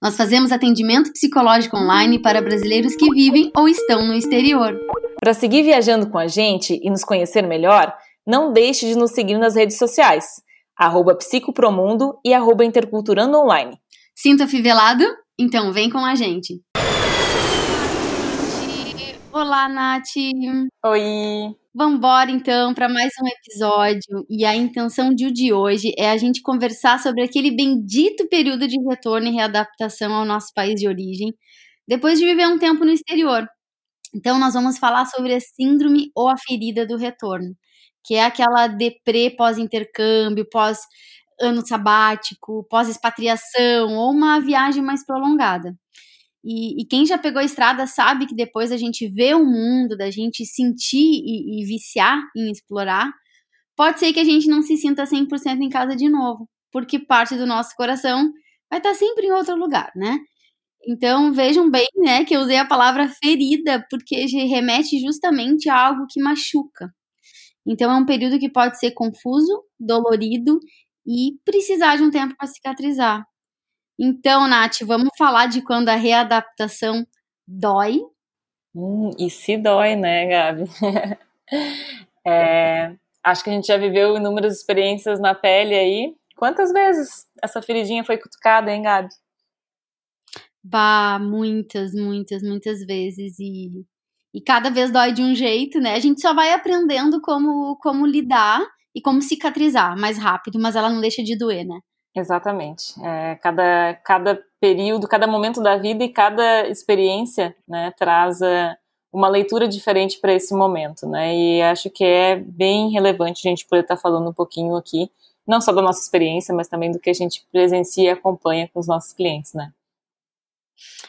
Nós fazemos atendimento psicológico online para brasileiros que vivem ou estão no exterior. Para seguir viajando com a gente e nos conhecer melhor, não deixe de nos seguir nas redes sociais, arroba psicopromundo e arroba interculturando online. Sinta fivelado? Então vem com a gente. Olá, Nath. Oi. Vambora então para mais um episódio e a intenção de, de hoje é a gente conversar sobre aquele bendito período de retorno e readaptação ao nosso país de origem, depois de viver um tempo no exterior. Então nós vamos falar sobre a síndrome ou a ferida do retorno, que é aquela deprê pós-intercâmbio, pós ano sabático, pós-expatriação ou uma viagem mais prolongada. E, e, quem já pegou a estrada sabe que depois da gente ver o mundo, da gente sentir e, e viciar em explorar, pode ser que a gente não se sinta 100% em casa de novo, porque parte do nosso coração vai estar sempre em outro lugar, né? Então vejam bem, né, que eu usei a palavra ferida, porque remete justamente a algo que machuca. Então é um período que pode ser confuso, dolorido e precisar de um tempo para cicatrizar. Então, Nath, vamos falar de quando a readaptação dói. Hum, e se dói, né, Gabi? é, acho que a gente já viveu inúmeras experiências na pele aí. Quantas vezes essa feridinha foi cutucada, hein, Gabi? Bah, muitas, muitas, muitas vezes. E, e cada vez dói de um jeito, né? A gente só vai aprendendo como, como lidar e como cicatrizar mais rápido, mas ela não deixa de doer, né? Exatamente. É, cada, cada período, cada momento da vida e cada experiência né, traz uh, uma leitura diferente para esse momento. Né? E acho que é bem relevante a gente poder estar tá falando um pouquinho aqui, não só da nossa experiência, mas também do que a gente presencia e acompanha com os nossos clientes. Né?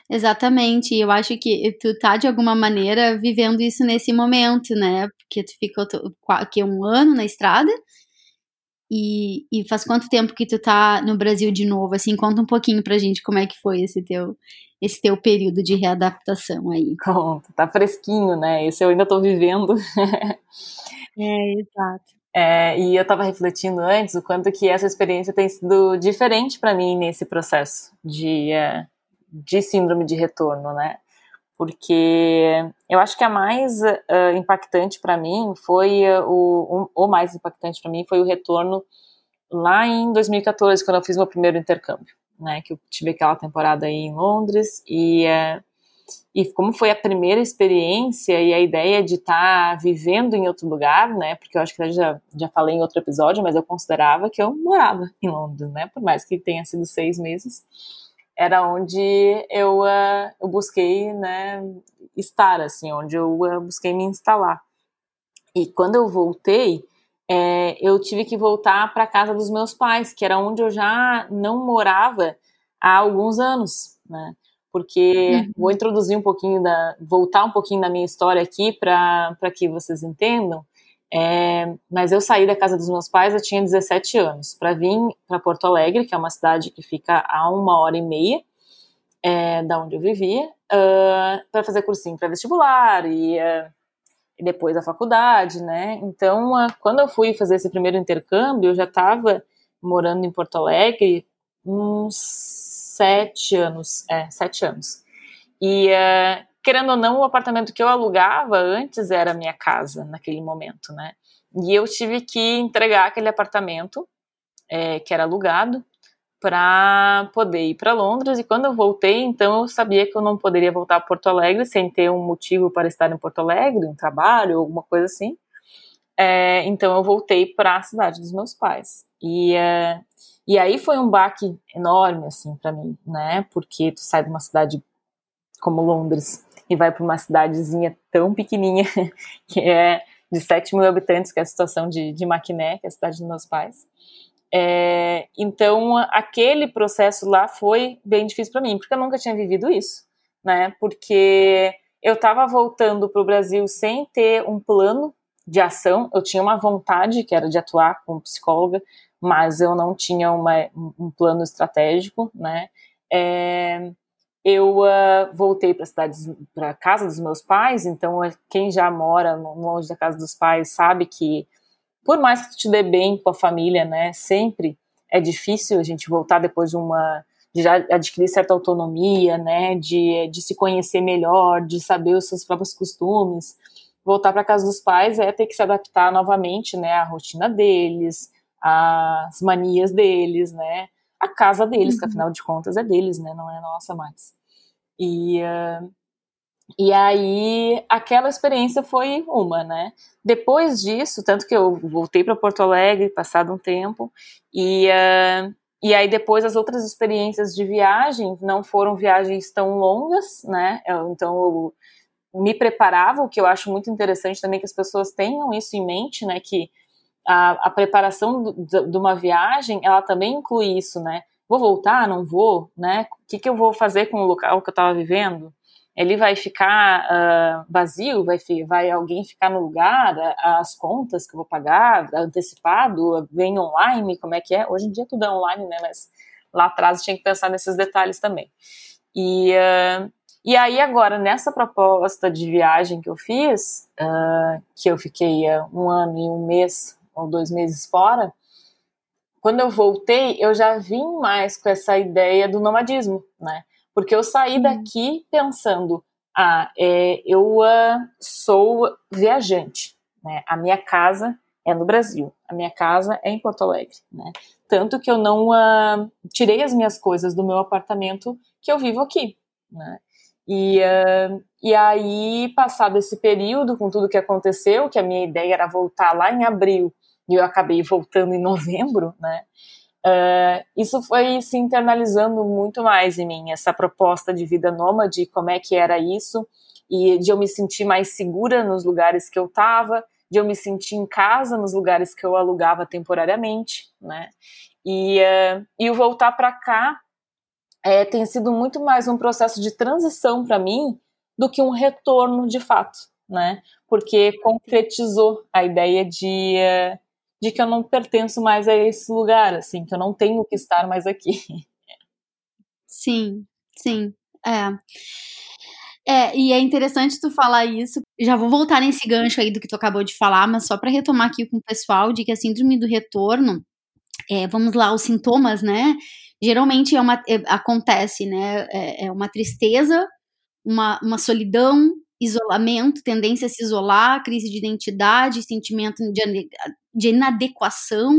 Exatamente, eu acho que tu tá de alguma maneira vivendo isso nesse momento, né? Porque tu ficou aqui um ano na estrada e, e, faz quanto tempo que tu tá no Brasil de novo? Assim, conta um pouquinho pra gente como é que foi esse teu, esse teu período de readaptação aí. Conta, tá fresquinho, né? Esse eu ainda tô vivendo. é, exato. É, e eu tava refletindo antes o quanto que essa experiência tem sido diferente para mim nesse processo de, é, de síndrome de retorno, né? Porque eu acho que a mais uh, impactante para mim foi uh, o, um, o mais impactante para mim foi o retorno lá em 2014 quando eu fiz meu primeiro intercâmbio, né, que eu tive aquela temporada aí em Londres e uh, e como foi a primeira experiência e a ideia de estar tá vivendo em outro lugar, né? Porque eu acho que eu já, já falei em outro episódio, mas eu considerava que eu morava em Londres, né? Por mais que tenha sido seis meses era onde eu, uh, eu busquei né, estar, assim, onde eu uh, busquei me instalar. E quando eu voltei, é, eu tive que voltar para casa dos meus pais, que era onde eu já não morava há alguns anos, né? Porque uhum. vou introduzir um pouquinho da, voltar um pouquinho da minha história aqui para que vocês entendam. É, mas eu saí da casa dos meus pais, eu tinha 17 anos, para vir para Porto Alegre, que é uma cidade que fica a uma hora e meia é, da onde eu vivia, uh, para fazer cursinho para vestibular e, uh, e, depois a faculdade, né? Então, uh, quando eu fui fazer esse primeiro intercâmbio, eu já estava morando em Porto Alegre uns sete anos, é, sete anos. E querendo ou não, o apartamento que eu alugava antes era minha casa naquele momento, né? E eu tive que entregar aquele apartamento é, que era alugado para poder ir para Londres. E quando eu voltei, então eu sabia que eu não poderia voltar a Porto Alegre sem ter um motivo para estar em Porto Alegre, um trabalho, alguma coisa assim. É, então eu voltei para a cidade dos meus pais. E, é, e aí foi um baque enorme assim para mim, né? Porque tu sai de uma cidade como Londres e vai para uma cidadezinha tão pequenininha, que é de 7 mil habitantes, que é a situação de, de Maquiné, que é a cidade dos meus pais. É, então, aquele processo lá foi bem difícil para mim, porque eu nunca tinha vivido isso. né? Porque eu estava voltando para o Brasil sem ter um plano de ação. Eu tinha uma vontade, que era de atuar como psicóloga, mas eu não tinha uma, um plano estratégico, né? É, eu uh, voltei para a cidade, para casa dos meus pais. Então, quem já mora longe da casa dos pais sabe que, por mais que tu te dê bem com a família, né? Sempre é difícil a gente voltar depois de uma de já adquirir certa autonomia, né, de, de se conhecer melhor, de saber os seus próprios costumes. Voltar para casa dos pais é ter que se adaptar novamente, né, à rotina deles, às manias deles, né, a casa deles, uhum. que afinal de contas é deles, né, não é nossa mais. E, uh, e aí aquela experiência foi uma, né. Depois disso, tanto que eu voltei para Porto Alegre, passado um tempo, e uh, e aí depois as outras experiências de viagem não foram viagens tão longas, né? Eu, então eu me preparava, o que eu acho muito interessante também que as pessoas tenham isso em mente, né? Que a, a preparação de uma viagem, ela também inclui isso, né? Vou voltar, não vou, né? O que, que eu vou fazer com o local que eu estava vivendo? ele vai ficar uh, vazio, vai, vai alguém ficar no lugar, as contas que eu vou pagar, antecipado, vem online, como é que é? Hoje em dia tudo é online, né? Mas lá atrás tinha que pensar nesses detalhes também. E, uh, e aí agora, nessa proposta de viagem que eu fiz, uh, que eu fiquei um ano e um mês ou dois meses fora, quando eu voltei, eu já vim mais com essa ideia do nomadismo, né? Porque eu saí uhum. daqui pensando, ah, é, eu uh, sou viajante, né? A minha casa é no Brasil, a minha casa é em Porto Alegre, né? Tanto que eu não uh, tirei as minhas coisas do meu apartamento que eu vivo aqui, né? E, uh, e aí, passado esse período, com tudo que aconteceu, que a minha ideia era voltar lá em abril, e eu acabei voltando em novembro, né? Uh, isso foi se internalizando muito mais em mim, essa proposta de vida nômade, como é que era isso, e de eu me sentir mais segura nos lugares que eu estava, de eu me sentir em casa nos lugares que eu alugava temporariamente, né? E, uh, e o voltar para cá é, tem sido muito mais um processo de transição para mim do que um retorno de fato, né? Porque concretizou a ideia de uh, de que eu não pertenço mais a esse lugar, assim, que eu não tenho que estar mais aqui. Sim, sim, é. É, e é interessante tu falar isso. Já vou voltar nesse gancho aí do que tu acabou de falar, mas só para retomar aqui com o pessoal de que a síndrome do retorno, é, vamos lá, os sintomas, né? Geralmente é uma, é, acontece, né? É, é uma tristeza, uma, uma solidão, isolamento, tendência a se isolar, crise de identidade, sentimento de, de inadequação,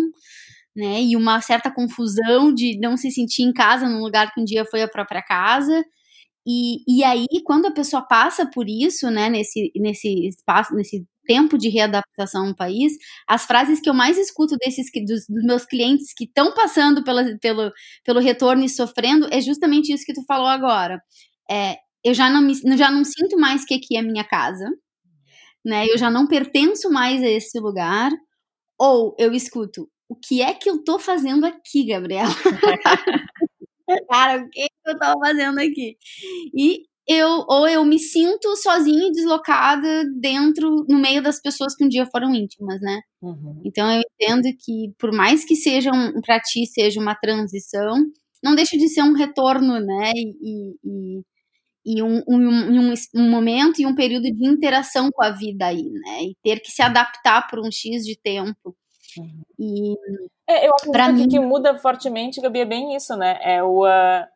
né, e uma certa confusão de não se sentir em casa num lugar que um dia foi a própria casa. E, e aí, quando a pessoa passa por isso, né, nesse, nesse espaço, nesse tempo de readaptação no país, as frases que eu mais escuto desses dos, dos meus clientes que estão passando pela, pelo, pelo retorno e sofrendo é justamente isso que tu falou agora. É, eu já não, me, já não sinto mais que aqui é minha casa, né? Eu já não pertenço mais a esse lugar. Ou eu escuto, o que é que eu tô fazendo aqui, Gabriela? Cara, o que, eu tava fazendo aqui? E eu, ou eu me sinto sozinha e deslocada dentro, no meio das pessoas que um dia foram íntimas, né? Uhum. Então eu entendo que, por mais que seja um, pra ti seja uma transição, não deixa de ser um retorno, né? E, e, e um, um, um, um, momento e um período de interação com a vida aí, né? E ter que se adaptar por um X de tempo. E é, eu acredito que mim... que muda fortemente, Gabi, é bem isso, né? É o, a,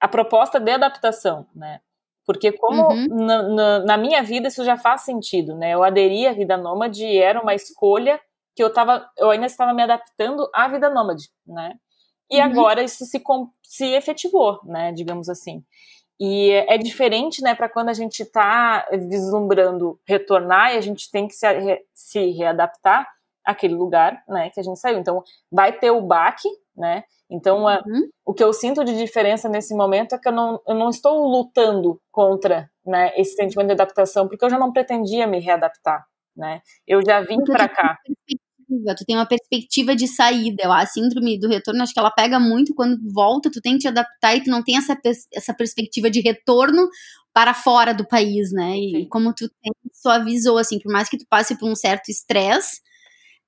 a proposta de adaptação, né? Porque como uhum. na, na, na, minha vida isso já faz sentido, né? Eu aderi à vida nômade e era uma escolha que eu tava, eu ainda estava me adaptando à vida nômade, né? E uhum. agora isso se, se efetivou, né? Digamos assim. E é diferente, né, para quando a gente está vislumbrando retornar e a gente tem que se, se readaptar àquele lugar, né, que a gente saiu. Então, vai ter o baque, né? Então, uhum. o que eu sinto de diferença nesse momento é que eu não, eu não estou lutando contra, né, esse sentimento de adaptação, porque eu já não pretendia me readaptar, né? Eu já vim para cá perspectiva, tu tem uma perspectiva de saída. A síndrome do retorno, acho que ela pega muito quando volta, tu tem que te adaptar e tu não tem essa, essa perspectiva de retorno, para fora do país, né? E como tu suavizou, assim, por mais que tu passe por um certo estresse,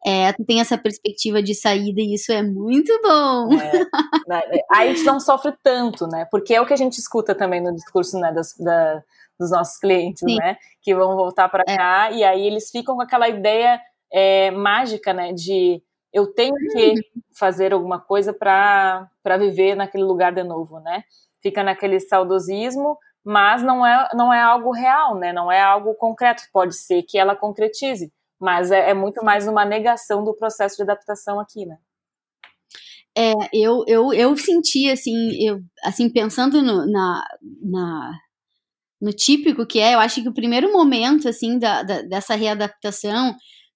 é, tu tem essa perspectiva de saída e isso é muito bom. É, né, é, aí a gente não sofre tanto, né? Porque é o que a gente escuta também no discurso né, das, da, dos nossos clientes, Sim. né? Que vão voltar para é. cá e aí eles ficam com aquela ideia é, mágica, né? De eu tenho que uhum. fazer alguma coisa para viver naquele lugar de novo, né? Fica naquele saudosismo, mas não é, não é algo real, né? Não é algo concreto. Pode ser que ela concretize, mas é, é muito mais uma negação do processo de adaptação aqui, né? É, eu, eu, eu senti, assim, eu, assim pensando no, na, na, no típico que é, eu acho que o primeiro momento, assim, da, da dessa readaptação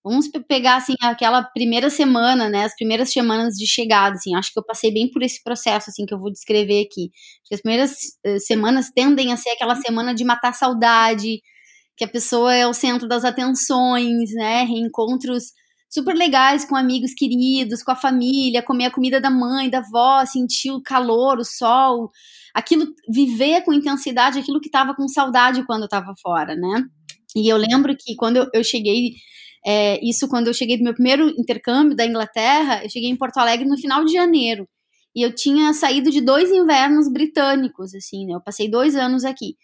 Vamos pegar, assim, aquela primeira semana, né? As primeiras semanas de chegada, assim. Acho que eu passei bem por esse processo, assim, que eu vou descrever aqui. As primeiras uh, semanas tendem a ser aquela semana de matar saudade, que a pessoa é o centro das atenções, né? Reencontros super legais com amigos queridos, com a família, comer a comida da mãe, da avó, sentir o calor, o sol, aquilo, viver com intensidade aquilo que estava com saudade quando eu estava fora, né? E eu lembro que quando eu, eu cheguei é, isso quando eu cheguei do meu primeiro intercâmbio da Inglaterra, eu cheguei em Porto Alegre no final de janeiro. E eu tinha saído de dois invernos britânicos, assim, né? Eu passei dois anos aqui.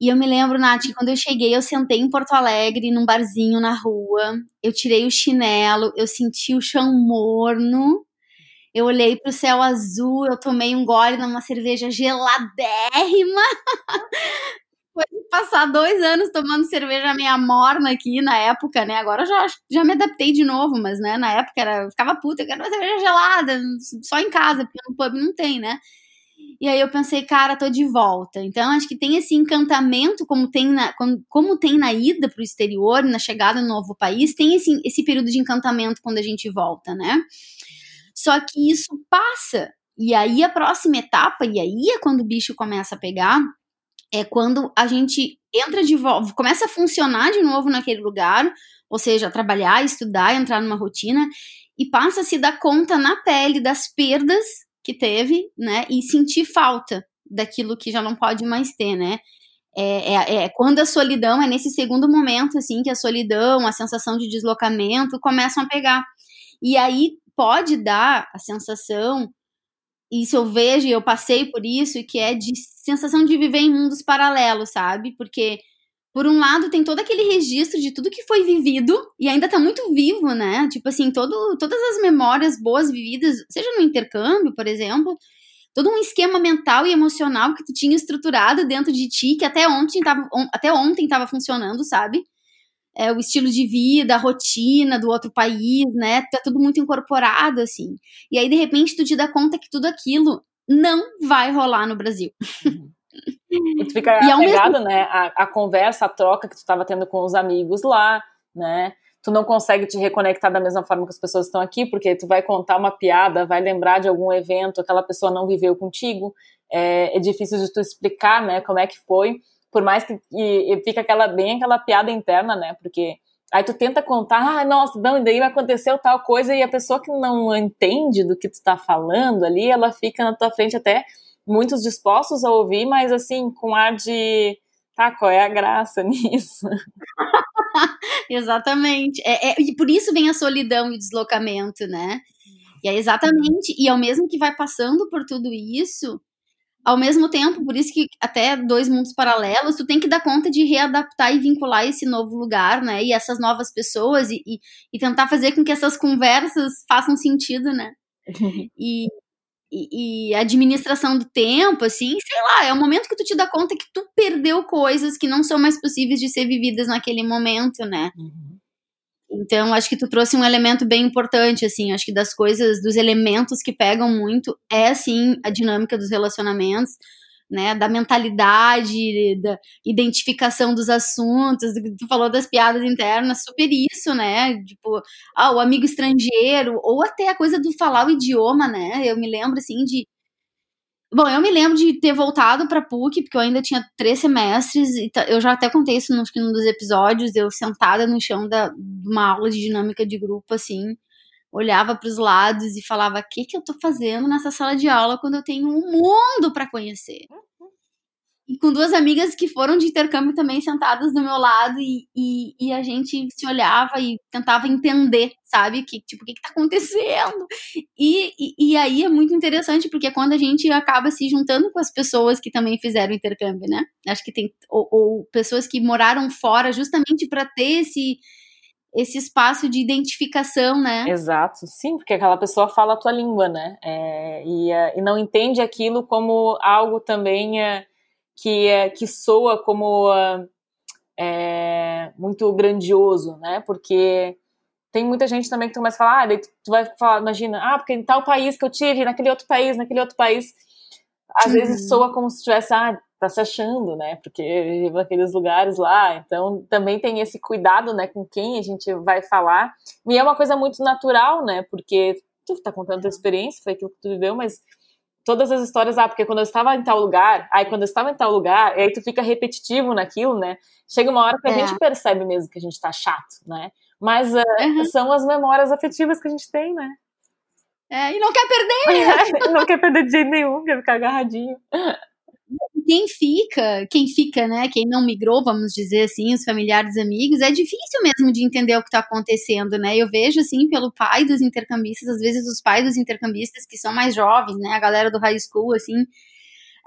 E eu me lembro, Nath, que quando eu cheguei, eu sentei em Porto Alegre, num barzinho na rua, eu tirei o chinelo, eu senti o chão morno, eu olhei para o céu azul, eu tomei um gole numa cerveja geladérrima, Depois de passar dois anos tomando cerveja meia morna aqui na época, né? Agora já, já me adaptei de novo, mas né, na época era, eu ficava puta, eu quero uma cerveja gelada, só em casa, porque no pub não tem, né? E aí eu pensei, cara, tô de volta. Então acho que tem esse encantamento como tem na, como, como tem na ida pro exterior, na chegada no novo país, tem esse, esse período de encantamento quando a gente volta, né? Só que isso passa. E aí a próxima etapa, e aí é quando o bicho começa a pegar, é quando a gente entra de volta, começa a funcionar de novo naquele lugar, ou seja, trabalhar, estudar, entrar numa rotina e passa a se dar conta na pele das perdas que teve, né, e sentir falta daquilo que já não pode mais ter, né. É, é, é, quando a solidão é nesse segundo momento, assim, que a solidão, a sensação de deslocamento começam a pegar. E aí pode dar a sensação isso eu vejo e eu passei por isso, que é de sensação de viver em mundos paralelos, sabe? Porque, por um lado, tem todo aquele registro de tudo que foi vivido e ainda tá muito vivo, né? Tipo assim, todo, todas as memórias boas vividas, seja no intercâmbio, por exemplo, todo um esquema mental e emocional que tu tinha estruturado dentro de ti, que até ontem tava, até ontem tava funcionando, sabe? É, o estilo de vida, a rotina do outro país, né? Tá tudo muito incorporado, assim. E aí, de repente, tu te dá conta que tudo aquilo não vai rolar no Brasil. Uhum. E tu fica e apegado, mesmo... né? A, a, conversa, a troca que tu estava tendo com os amigos lá, né? Tu não consegue te reconectar da mesma forma que as pessoas estão aqui, porque tu vai contar uma piada, vai lembrar de algum evento, aquela pessoa não viveu contigo. É, é difícil de tu explicar, né? Como é que foi por mais que e, e fica aquela bem aquela piada interna, né? Porque aí tu tenta contar, ah, nossa, não, e daí aconteceu tal coisa e a pessoa que não entende do que tu tá falando ali, ela fica na tua frente até muitos dispostos a ouvir, mas assim, com ar de tá, qual é a graça nisso? exatamente. É, é, e por isso vem a solidão e o deslocamento, né? E é exatamente, e ao mesmo que vai passando por tudo isso, ao mesmo tempo, por isso que até dois mundos paralelos, tu tem que dar conta de readaptar e vincular esse novo lugar, né? E essas novas pessoas e, e, e tentar fazer com que essas conversas façam sentido, né? e, e, e, a administração do tempo, assim, sei lá, é o momento que tu te dá conta que tu perdeu coisas que não são mais possíveis de ser vividas naquele momento, né? Uhum. Então, acho que tu trouxe um elemento bem importante, assim, acho que das coisas, dos elementos que pegam muito é, sim, a dinâmica dos relacionamentos, né, da mentalidade, da identificação dos assuntos, tu falou das piadas internas, super isso, né, tipo, ah, o amigo estrangeiro, ou até a coisa do falar o idioma, né, eu me lembro, assim, de Bom, eu me lembro de ter voltado pra PUC, porque eu ainda tinha três semestres, e eu já até contei isso no, num dos episódios, eu sentada no chão da, de uma aula de dinâmica de grupo, assim, olhava para os lados e falava: o que, que eu tô fazendo nessa sala de aula quando eu tenho um mundo para conhecer? E com duas amigas que foram de intercâmbio também sentadas do meu lado e, e, e, a gente se olhava e tentava entender, sabe? Que, tipo, o que, que tá acontecendo? E, e, e, aí é muito interessante, porque quando a gente acaba se juntando com as pessoas que também fizeram intercâmbio, né? Acho que tem. Ou, ou pessoas que moraram fora justamente para ter esse esse espaço de identificação, né? Exato, sim, porque aquela pessoa fala a tua língua, né? É, e, e não entende aquilo como algo também é, que, é, que soa como é, muito grandioso, né? Porque tem muita gente também que tu começa a falar, ah, daí tu, vai falar, imagina, ah, porque em tal país que eu tive, naquele outro país, naquele outro país, às uhum. vezes soa como se tivesse, ah, tá se achando, né? Porque vive naqueles lugares lá. Então também tem esse cuidado, né, com quem a gente vai falar. E é uma coisa muito natural, né? Porque tu tá contando a tua experiência, foi aquilo que tu viveu, mas todas as histórias, ah, porque quando eu estava em tal lugar, aí quando eu estava em tal lugar, e aí tu fica repetitivo naquilo, né? Chega uma hora que a é. gente percebe mesmo que a gente tá chato, né? Mas uh, uhum. são as memórias afetivas que a gente tem, né? É, e não quer perder! não quer perder de jeito nenhum, quer ficar agarradinho quem fica, quem fica, né, quem não migrou, vamos dizer assim, os familiares, amigos, é difícil mesmo de entender o que está acontecendo, né? Eu vejo assim pelo pai dos intercambistas, às vezes os pais dos intercambistas que são mais jovens, né, a galera do high school, assim,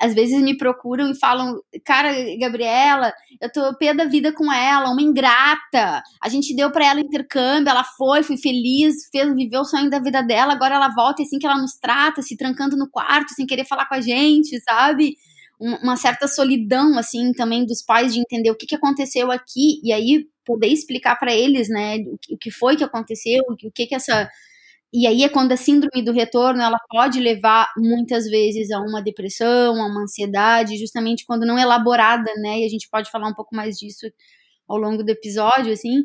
às vezes me procuram e falam, cara, Gabriela, eu tô pé da vida com ela, uma ingrata. A gente deu para ela intercâmbio, ela foi, foi feliz, fez, viveu o sonho da vida dela, agora ela volta e assim que ela nos trata, se trancando no quarto, sem querer falar com a gente, sabe? Uma certa solidão, assim, também dos pais de entender o que, que aconteceu aqui e aí poder explicar para eles, né, o que foi que aconteceu, o que que essa e aí é quando a síndrome do retorno ela pode levar muitas vezes a uma depressão, a uma ansiedade, justamente quando não elaborada, né? E a gente pode falar um pouco mais disso ao longo do episódio, assim.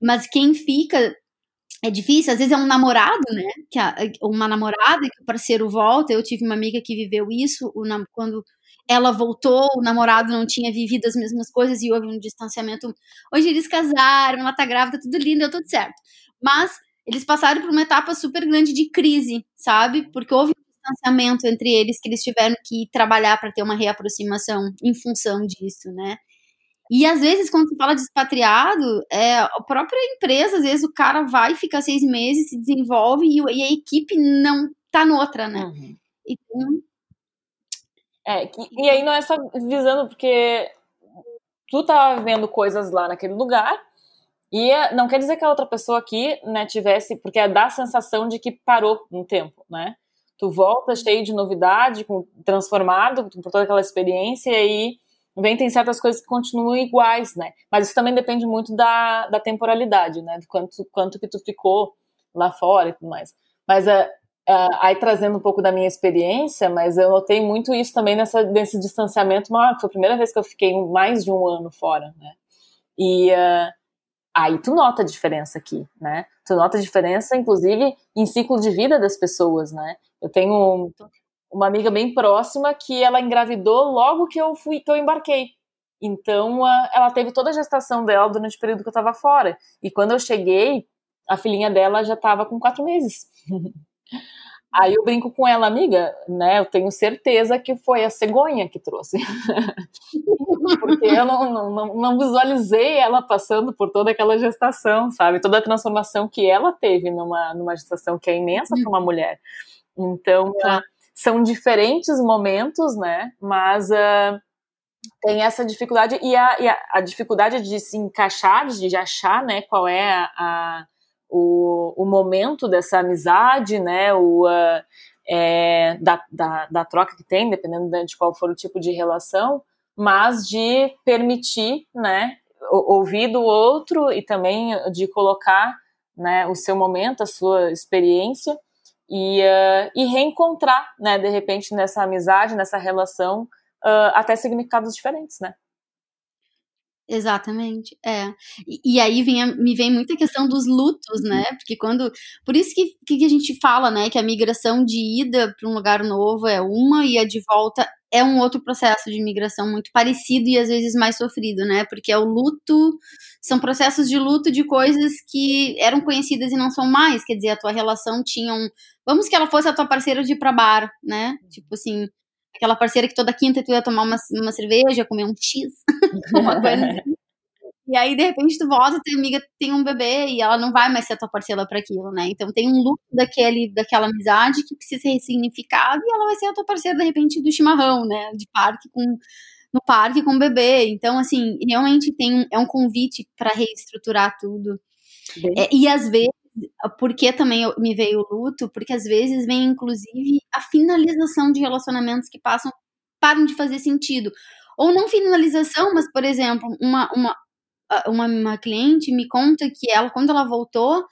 Mas quem fica é difícil, às vezes é um namorado, né? Que a, uma namorada que o parceiro volta. Eu tive uma amiga que viveu isso, o, quando ela voltou, o namorado não tinha vivido as mesmas coisas e houve um distanciamento. Hoje eles casaram, ela tá grávida, tudo lindo, deu tudo certo. Mas eles passaram por uma etapa super grande de crise, sabe? Porque houve um distanciamento entre eles que eles tiveram que trabalhar para ter uma reaproximação em função disso, né? E às vezes, quando se fala de expatriado, é, a própria empresa, às vezes o cara vai, fica seis meses, se desenvolve e, e a equipe não tá noutra, né? Uhum. Então, é, e aí não é só visando porque tu tá vendo coisas lá naquele lugar e é, não quer dizer que a outra pessoa aqui, né, tivesse, porque dá a sensação de que parou um tempo, né? Tu volta cheio de novidade, transformado por toda aquela experiência e aí vem tem certas coisas que continuam iguais, né? Mas isso também depende muito da, da temporalidade, né? Do quanto, quanto que tu ficou lá fora e tudo mais. Mas uh, uh, aí trazendo um pouco da minha experiência, mas eu notei muito isso também nessa, nesse distanciamento maior, foi a primeira vez que eu fiquei mais de um ano fora, né? E uh, aí tu nota a diferença aqui, né? Tu nota a diferença, inclusive, em ciclo de vida das pessoas, né? Eu tenho uma amiga bem próxima que ela engravidou logo que eu fui, que eu embarquei. Então, ela teve toda a gestação dela durante o período que eu estava fora. E quando eu cheguei, a filhinha dela já estava com quatro meses. Aí eu brinco com ela, amiga, né? Eu tenho certeza que foi a cegonha que trouxe. Porque eu não, não, não, visualizei ela passando por toda aquela gestação, sabe? Toda a transformação que ela teve numa, numa gestação que é imensa para uma mulher. Então, uh, são diferentes momentos, né? Mas uh, tem essa dificuldade, e a, e a, a, dificuldade de se encaixar, de achar, né? Qual é a, a o, o momento dessa amizade, né, o, uh, é, da, da, da, troca que tem, dependendo de qual for o tipo de relação, mas de permitir, né, ouvir do outro e também de colocar, né, o seu momento, a sua experiência e, uh, e reencontrar, né, de repente nessa amizade, nessa relação, uh, até significados diferentes, né. Exatamente, é. E, e aí vem me vem muita questão dos lutos, né? Porque quando. Por isso que, que a gente fala, né? Que a migração de ida para um lugar novo é uma e a de volta é um outro processo de migração muito parecido e às vezes mais sofrido, né? Porque é o luto, são processos de luto de coisas que eram conhecidas e não são mais. Quer dizer, a tua relação tinha um. Vamos que ela fosse a tua parceira de ir pra bar, né? Tipo assim, aquela parceira que toda quinta tu ia tomar uma, uma cerveja, comer um X, uma coisa assim. E aí, de repente, tu volta e tua amiga tem um bebê e ela não vai mais ser a tua parceira para aquilo, né? Então tem um luto daquele, daquela amizade que precisa ser ressignificado e ela vai ser a tua parceira, de repente, do chimarrão, né? De parque com no parque com o bebê. Então, assim, realmente tem é um convite para reestruturar tudo. É, e às vezes, porque também me veio o luto, porque às vezes vem, inclusive, a finalização de relacionamentos que passam, param de fazer sentido. Ou não finalização, mas, por exemplo, uma, uma, uma, uma cliente me conta que ela, quando ela voltou,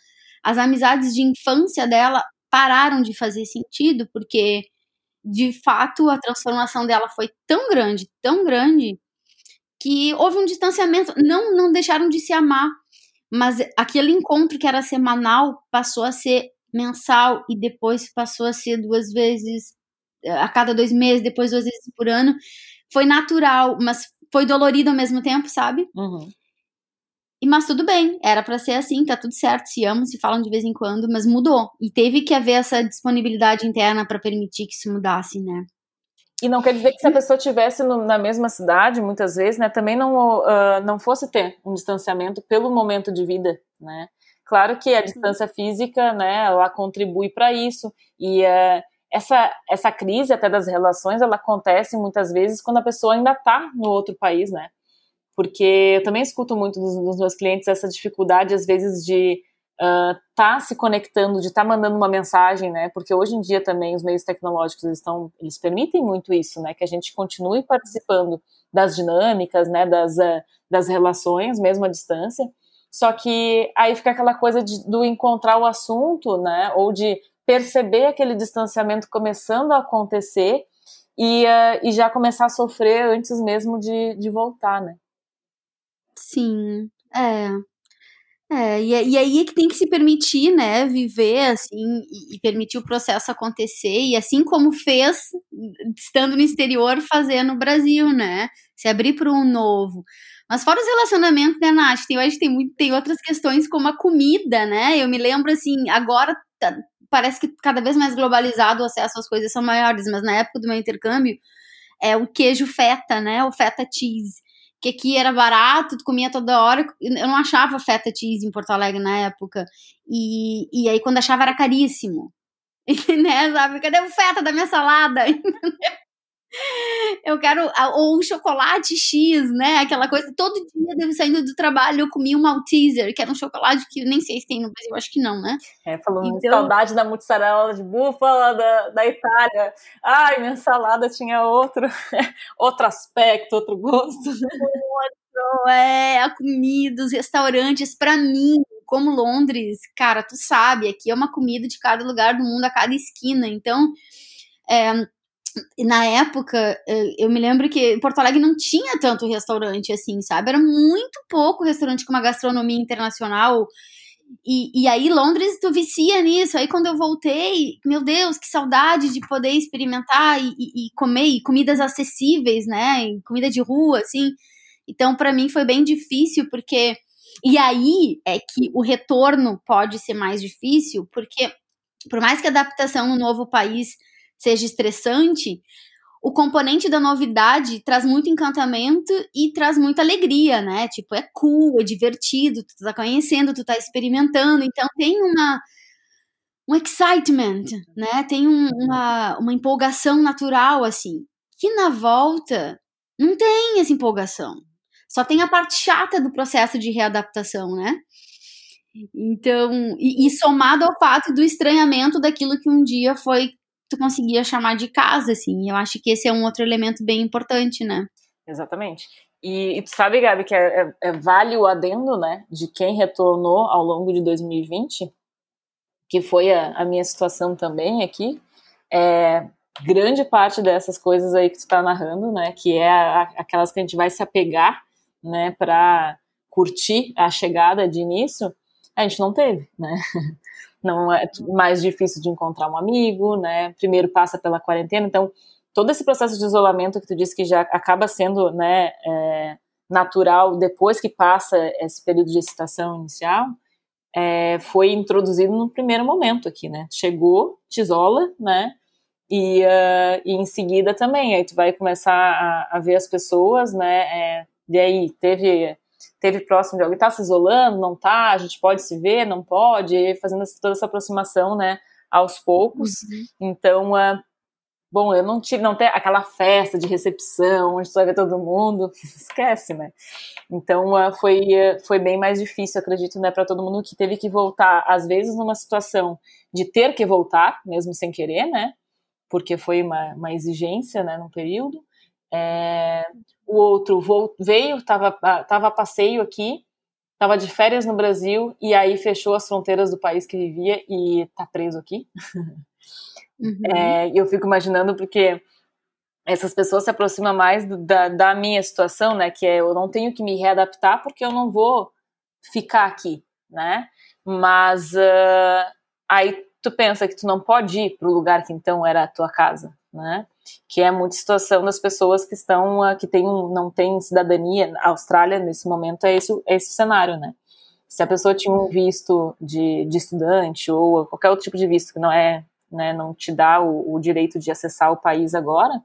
as amizades de infância dela pararam de fazer sentido, porque de fato a transformação dela foi tão grande, tão grande, que houve um distanciamento. Não, não deixaram de se amar, mas aquele encontro que era semanal passou a ser mensal e depois passou a ser duas vezes a cada dois meses, depois duas vezes por ano. Foi natural, mas foi dolorido ao mesmo tempo, sabe? Uhum. E, mas tudo bem, era para ser assim, tá tudo certo, se amam, se falam de vez em quando, mas mudou. E teve que haver essa disponibilidade interna para permitir que isso mudasse, né? E não quer dizer que se a pessoa estivesse na mesma cidade, muitas vezes, né, também não, uh, não fosse ter um distanciamento pelo momento de vida, né? Claro que a distância física, né, ela contribui para isso, e uh, essa, essa crise até das relações, ela acontece muitas vezes quando a pessoa ainda está no outro país, né? porque eu também escuto muito dos, dos meus clientes essa dificuldade, às vezes, de estar uh, tá se conectando, de estar tá mandando uma mensagem, né? Porque hoje em dia também os meios tecnológicos eles estão, eles permitem muito isso, né? Que a gente continue participando das dinâmicas, né? Das, uh, das relações, mesmo à distância. Só que aí fica aquela coisa de, do encontrar o assunto, né? Ou de perceber aquele distanciamento começando a acontecer e, uh, e já começar a sofrer antes mesmo de, de voltar, né? Sim, é. É, e, e aí é que tem que se permitir, né, viver assim e, e, permitir o processo acontecer, e assim como fez, estando no exterior, fazer no Brasil, né? Se abrir para um novo. Mas fora os relacionamentos, né, Nath? Tem, hoje tem, muito, tem outras questões como a comida, né? Eu me lembro assim, agora tá, parece que cada vez mais globalizado o acesso às coisas são maiores, mas na época do meu intercâmbio, é o queijo feta, né? O feta cheese que aqui era barato, tu comia toda hora. Eu não achava feta cheese em Porto Alegre na época. E, e aí, quando achava, era caríssimo. né, sabe? Cadê o feta da minha salada? eu quero ou um chocolate X, né? Aquela coisa, todo dia devo saindo do trabalho, eu comi um Malteser, que era um chocolate que nem sei se tem no Brasil, acho que não, né? É, falando então... de saudade da mussarela de búfala da, da Itália. Ai, minha salada tinha outro, outro aspecto, outro gosto. Outro, é, a comida, os restaurantes, para mim, como Londres, cara, tu sabe, aqui é uma comida de cada lugar do mundo, a cada esquina, então... É, na época, eu me lembro que Porto Alegre não tinha tanto restaurante assim, sabe? Era muito pouco restaurante com uma gastronomia internacional. E, e aí, Londres, tu vicia nisso. Aí, quando eu voltei, meu Deus, que saudade de poder experimentar e, e, e comer e comidas acessíveis, né? E comida de rua, assim. Então, para mim, foi bem difícil, porque. E aí é que o retorno pode ser mais difícil, porque, por mais que a adaptação no novo país seja estressante, o componente da novidade traz muito encantamento e traz muita alegria, né? Tipo, é cool, é divertido, tu tá conhecendo, tu tá experimentando, então tem uma um excitement, né? Tem um, uma, uma empolgação natural, assim, que na volta não tem essa empolgação. Só tem a parte chata do processo de readaptação, né? Então, e, e somado ao fato do estranhamento daquilo que um dia foi tu conseguia chamar de casa, assim. Eu acho que esse é um outro elemento bem importante, né? Exatamente. E, e tu sabe, Gabi, que é, é, é, vale o adendo, né, de quem retornou ao longo de 2020, que foi a, a minha situação também aqui, é, grande parte dessas coisas aí que tu tá narrando, né, que é a, aquelas que a gente vai se apegar, né, para curtir a chegada de início, a gente não teve, né? não é mais difícil de encontrar um amigo, né? Primeiro passa pela quarentena, então todo esse processo de isolamento que tu disse que já acaba sendo, né, é, natural depois que passa esse período de excitação inicial, é, foi introduzido no primeiro momento aqui, né? Chegou, te isola, né? e, uh, e, em seguida também, aí tu vai começar a, a ver as pessoas, né, é, e aí teve, teve próximo de alguém, tá se isolando, não tá, a gente pode se ver, não pode, fazendo toda essa aproximação, né, aos poucos, uhum. então, uh, bom, eu não tive, não tem aquela festa de recepção, onde tu vai ver todo mundo, esquece, né, então uh, foi, foi bem mais difícil, acredito, né, para todo mundo que teve que voltar, às vezes numa situação de ter que voltar, mesmo sem querer, né, porque foi uma, uma exigência né, no período. É, o outro veio, estava tava a passeio aqui, estava de férias no Brasil e aí fechou as fronteiras do país que vivia e está preso aqui. Uhum. É, eu fico imaginando porque essas pessoas se aproximam mais da, da minha situação, né? Que é eu não tenho que me readaptar porque eu não vou ficar aqui, né? Mas uh, aí tu pensa que tu não pode ir para o lugar que então era a tua casa, né? Que é muita situação das pessoas que estão ah, que tem, não têm cidadania. A Austrália nesse momento é esse, é esse cenário, né? Se a pessoa tinha um visto de, de estudante ou qualquer outro tipo de visto que não é, né, não te dá o, o direito de acessar o país agora,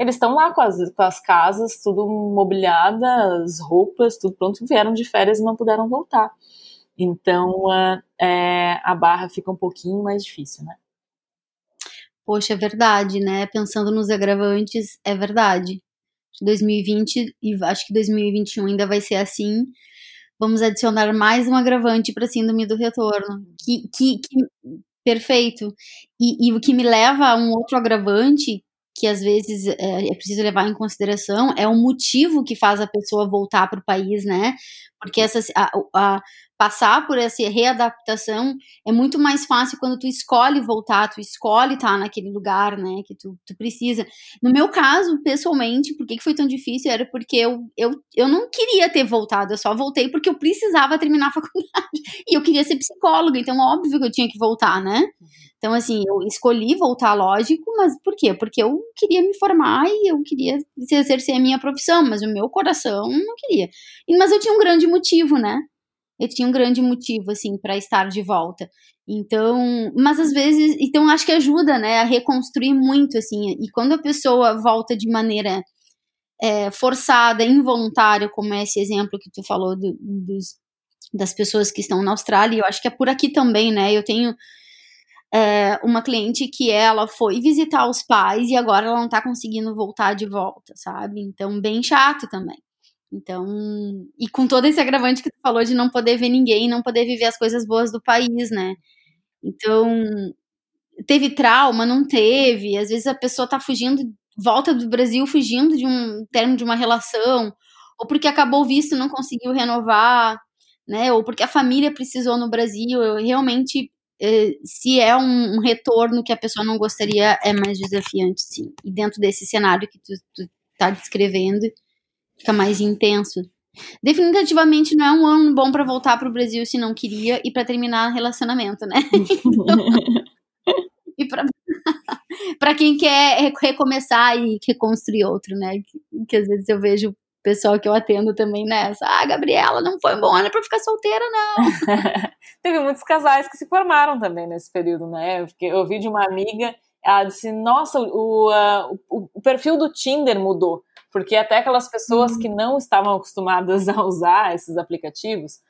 eles estão lá com as, com as casas tudo mobiliadas, roupas, tudo pronto, vieram de férias e não puderam voltar. Então, é, a barra fica um pouquinho mais difícil, né? Poxa, é verdade, né? Pensando nos agravantes, é verdade. 2020 e acho que 2021 ainda vai ser assim. Vamos adicionar mais um agravante para síndrome do retorno. Que, que, que perfeito. E, e, o que me leva a um outro agravante que às vezes é, é preciso levar em consideração é o motivo que faz a pessoa voltar para o país, né? Porque essa, a, a, passar por essa readaptação é muito mais fácil quando tu escolhe voltar, tu escolhe estar naquele lugar, né, que tu, tu precisa. No meu caso, pessoalmente, por que, que foi tão difícil? Era porque eu, eu, eu não queria ter voltado, eu só voltei porque eu precisava terminar a faculdade. E eu queria ser psicóloga, então óbvio que eu tinha que voltar, né? Então, assim, eu escolhi voltar, lógico, mas por quê? Porque eu queria me formar e eu queria exercer a minha profissão, mas o meu coração não queria. Mas eu tinha um grande motivo, né? Eu tinha um grande motivo, assim, para estar de volta. Então, mas às vezes, então acho que ajuda, né, a reconstruir muito, assim, e quando a pessoa volta de maneira é, forçada, involuntária, como é esse exemplo que tu falou do, dos, das pessoas que estão na Austrália, eu acho que é por aqui também, né, eu tenho é, uma cliente que ela foi visitar os pais e agora ela não tá conseguindo voltar de volta, sabe, então bem chato também. Então, e com todo esse agravante que tu falou de não poder ver ninguém, não poder viver as coisas boas do país, né? Então, teve trauma, não teve. Às vezes a pessoa tá fugindo, volta do Brasil fugindo de um termo de uma relação, ou porque acabou visto, não conseguiu renovar, né? Ou porque a família precisou no Brasil. Eu realmente eh, se é um, um, retorno que a pessoa não gostaria, é mais desafiante, sim. E dentro desse cenário que tu, tu tá descrevendo, fica mais intenso. Definitivamente não é um ano bom para voltar para o Brasil se não queria e para terminar relacionamento, né? e para para quem quer recomeçar e reconstruir outro, né? Que, que, às vezes eu vejo o pessoal que eu atendo também nessa. Ah, Gabriela, não foi um bom ano para ficar solteira, não. Teve muitos casais que se formaram também nesse período, né? Porque eu ouvi de uma amiga, ela disse: Nossa, o, o, o perfil do Tinder mudou porque até aquelas pessoas que uhum. não estavam acostumadas a usar esses aplicativos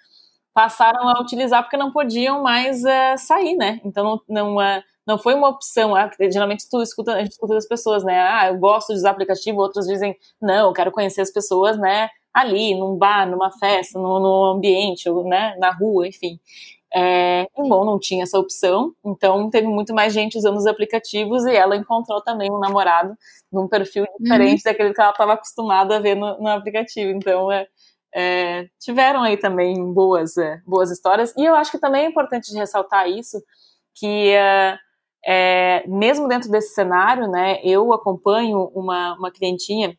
passaram a utilizar porque não podiam mais é, sair, né? Então não, não, é, não foi uma opção. Ah, geralmente tu escuta, a gente escuta das pessoas, né? Ah, eu gosto de usar aplicativo, outros dizem, não, eu quero conhecer as pessoas, né? Ali, num bar, numa festa, no, no ambiente, né? Na rua, enfim. É, bom, não tinha essa opção, então teve muito mais gente usando os aplicativos e ela encontrou também um namorado num perfil diferente uhum. daquele que ela estava acostumada a ver no, no aplicativo. Então, é, é, tiveram aí também boas, é, boas histórias. E eu acho que também é importante ressaltar isso, que é, é, mesmo dentro desse cenário, né, eu acompanho uma, uma clientinha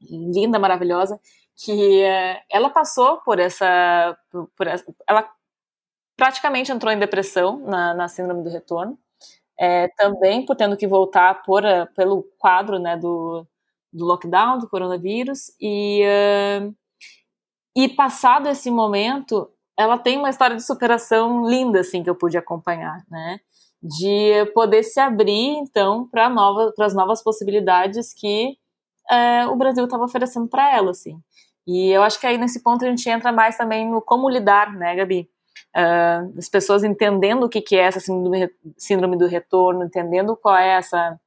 linda, maravilhosa, que ela passou por essa, por essa, ela praticamente entrou em depressão na, na síndrome do retorno, é, também por tendo que voltar por, uh, pelo quadro né, do, do lockdown, do coronavírus, e, uh, e passado esse momento, ela tem uma história de superação linda, assim, que eu pude acompanhar, né, de poder se abrir, então, para nova, as novas possibilidades que é, o Brasil estava oferecendo para ela, assim. E eu acho que aí nesse ponto a gente entra mais também no como lidar, né, Gabi? Uh, as pessoas entendendo o que, que é essa síndrome, síndrome do retorno, entendendo qual é essa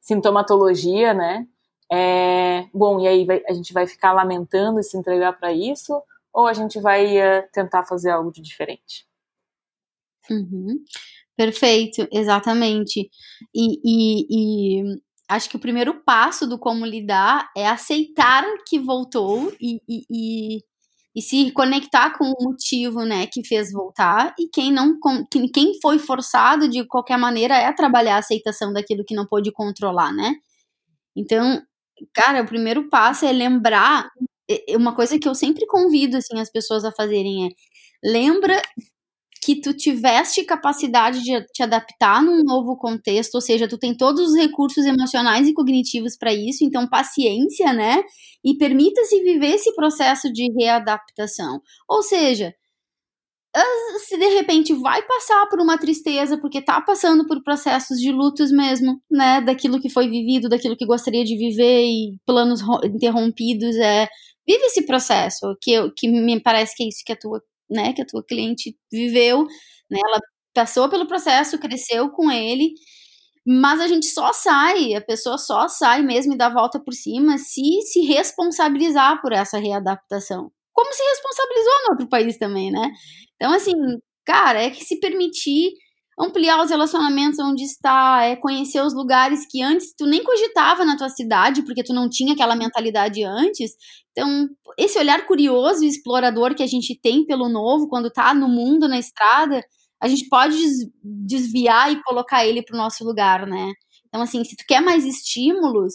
sintomatologia, né? É, bom, e aí vai, a gente vai ficar lamentando e se entregar para isso, ou a gente vai uh, tentar fazer algo de diferente? Uhum. Perfeito, exatamente. E, e, e, acho que o primeiro passo do como lidar é aceitar que voltou e, e, e, se conectar com o motivo né, que fez voltar. E quem não quem foi forçado de qualquer maneira é trabalhar a aceitação daquilo que não pôde controlar, né? Então, cara, o primeiro passo é lembrar. Uma coisa que eu sempre convido assim, as pessoas a fazerem é lembra que tu tiveste capacidade de te adaptar num novo contexto, ou seja, tu tem todos os recursos emocionais e cognitivos para isso, então paciência, né? E permita-se viver esse processo de readaptação. Ou seja, se de repente vai passar por uma tristeza, porque tá passando por processos de lutos mesmo, né? Daquilo que foi vivido, daquilo que gostaria de viver e planos interrompidos, é. Vive esse processo, que, que me parece que é isso que a tua né, que a tua cliente viveu, né, ela passou pelo processo, cresceu com ele, mas a gente só sai, a pessoa só sai mesmo e dá a volta por cima se se responsabilizar por essa readaptação. Como se responsabilizou no outro país também, né? Então, assim, cara, é que se permitir ampliar os relacionamentos onde está, é conhecer os lugares que antes tu nem cogitava na tua cidade, porque tu não tinha aquela mentalidade antes. Então, esse olhar curioso e explorador que a gente tem pelo novo quando tá no mundo, na estrada, a gente pode desviar e colocar ele pro nosso lugar, né? Então, assim, se tu quer mais estímulos,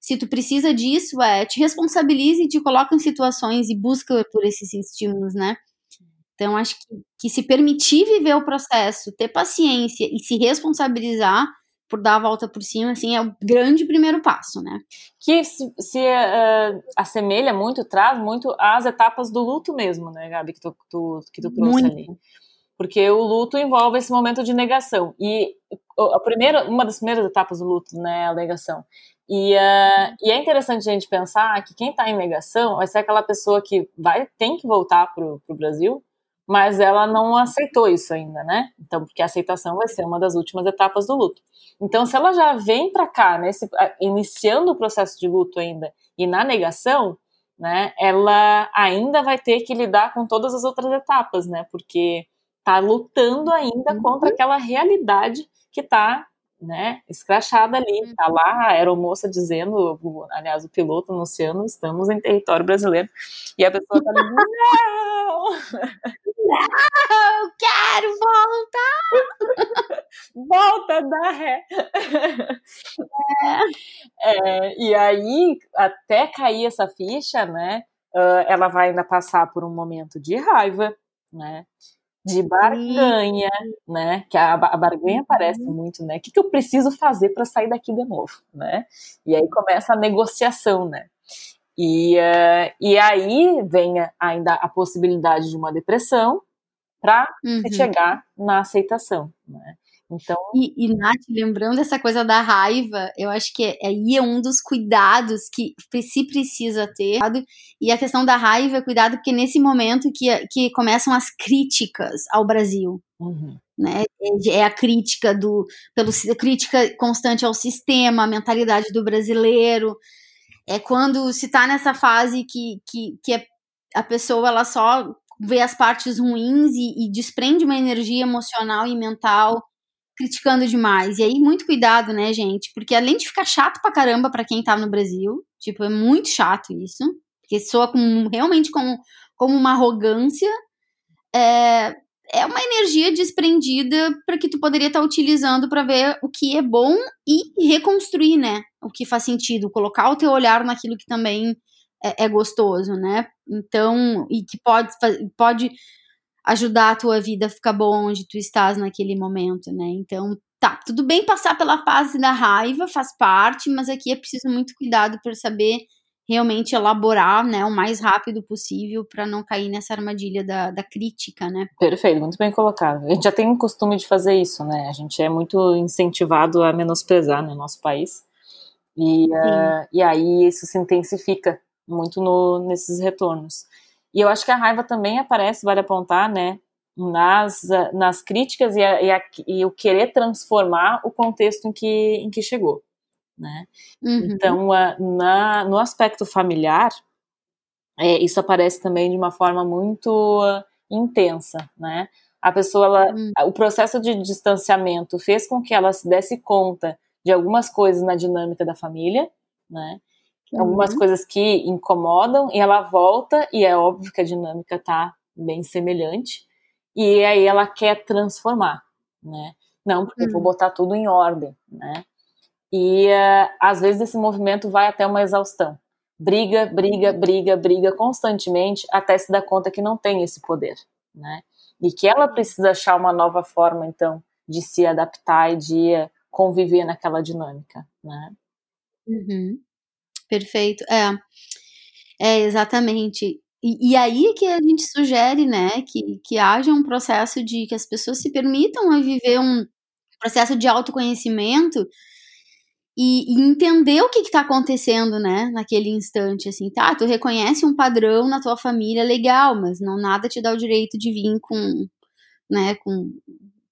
se tu precisa disso, é, te responsabilize e te coloca em situações e busca por esses estímulos, né? Então, acho que, que se permitir viver o processo, ter paciência e se responsabilizar por dar a volta por cima, assim, é o grande primeiro passo, né? Que se, se uh, assemelha muito, traz muito às etapas do luto mesmo, né, Gabi, que tu, tu que tu trouxe muito. ali. Porque o luto envolve esse momento de negação. E a primeira, uma das primeiras etapas do luto, né, é a negação. E, uh, e é interessante a gente pensar que quem está em negação vai ser aquela pessoa que vai tem que voltar para o Brasil, mas ela não aceitou isso ainda, né? Então, porque a aceitação vai ser uma das últimas etapas do luto. Então, se ela já vem para cá, nesse, iniciando o processo de luto ainda e na negação, né, ela ainda vai ter que lidar com todas as outras etapas, né? Porque tá lutando ainda uhum. contra aquela realidade que tá né, escrachada ali, uhum. tá lá a aeromoça dizendo, aliás, o piloto anunciando, estamos em território brasileiro, e a pessoa tá dizendo, não! Não, quero voltar! Volta, dá ré! É. É, e aí, até cair essa ficha, né, ela vai ainda passar por um momento de raiva, né, de barganha, Sim. né? Que a, a barganha aparece uhum. muito, né? O que, que eu preciso fazer para sair daqui de novo, né? E aí começa a negociação, né? E, uh, e aí vem ainda a possibilidade de uma depressão para uhum. chegar na aceitação, né? Então. E, e, Nath, lembrando essa coisa da raiva, eu acho que é, aí é um dos cuidados que se precisa ter. E a questão da raiva, cuidado, porque nesse momento que, que começam as críticas ao Brasil. Uhum. Né? É, é a crítica do. Pelo, crítica constante ao sistema, a mentalidade do brasileiro. É quando se está nessa fase que, que, que é, a pessoa ela só vê as partes ruins e, e desprende uma energia emocional e mental criticando demais. E aí, muito cuidado, né, gente? Porque além de ficar chato pra caramba pra quem tá no Brasil, tipo, é muito chato isso, porque soa como, realmente como, como uma arrogância, é, é uma energia desprendida para que tu poderia estar tá utilizando para ver o que é bom e reconstruir, né? O que faz sentido, colocar o teu olhar naquilo que também é, é gostoso, né? Então, e que pode, pode ajudar a tua vida a ficar boa onde tu estás naquele momento, né? Então, tá, tudo bem passar pela fase da raiva, faz parte, mas aqui é preciso muito cuidado para saber realmente elaborar, né, o mais rápido possível para não cair nessa armadilha da, da crítica, né? Perfeito, muito bem colocado. A gente já tem o costume de fazer isso, né? A gente é muito incentivado a menosprezar no nosso país. E, uh, e aí isso se intensifica muito no, nesses retornos. E eu acho que a raiva também aparece, vale apontar, né, nas, nas críticas e, a, e, a, e o querer transformar o contexto em que, em que chegou. Né? Uhum. Então, na, no aspecto familiar, é, isso aparece também de uma forma muito intensa, né? A pessoa, ela, uhum. o processo de distanciamento fez com que ela se desse conta de algumas coisas na dinâmica da família, né? Uhum. Algumas coisas que incomodam e ela volta e é óbvio que a dinâmica tá bem semelhante e aí ela quer transformar, né? Não, porque eu vou uhum. botar tudo em ordem, né? E uh, às vezes esse movimento vai até uma exaustão. Briga, briga, briga, briga constantemente até se dar conta que não tem esse poder, né? E que ela precisa achar uma nova forma, então, de se adaptar e de conviver naquela dinâmica, né? Uhum. Perfeito. É, é exatamente. E, e, aí que a gente sugere, né, que, que haja um processo de que as pessoas se permitam a viver um processo de autoconhecimento e, e entender o que está acontecendo, né, naquele instante, assim, tá, tu reconhece um padrão na tua família, legal, mas não nada te dá o direito de vir com, né, com,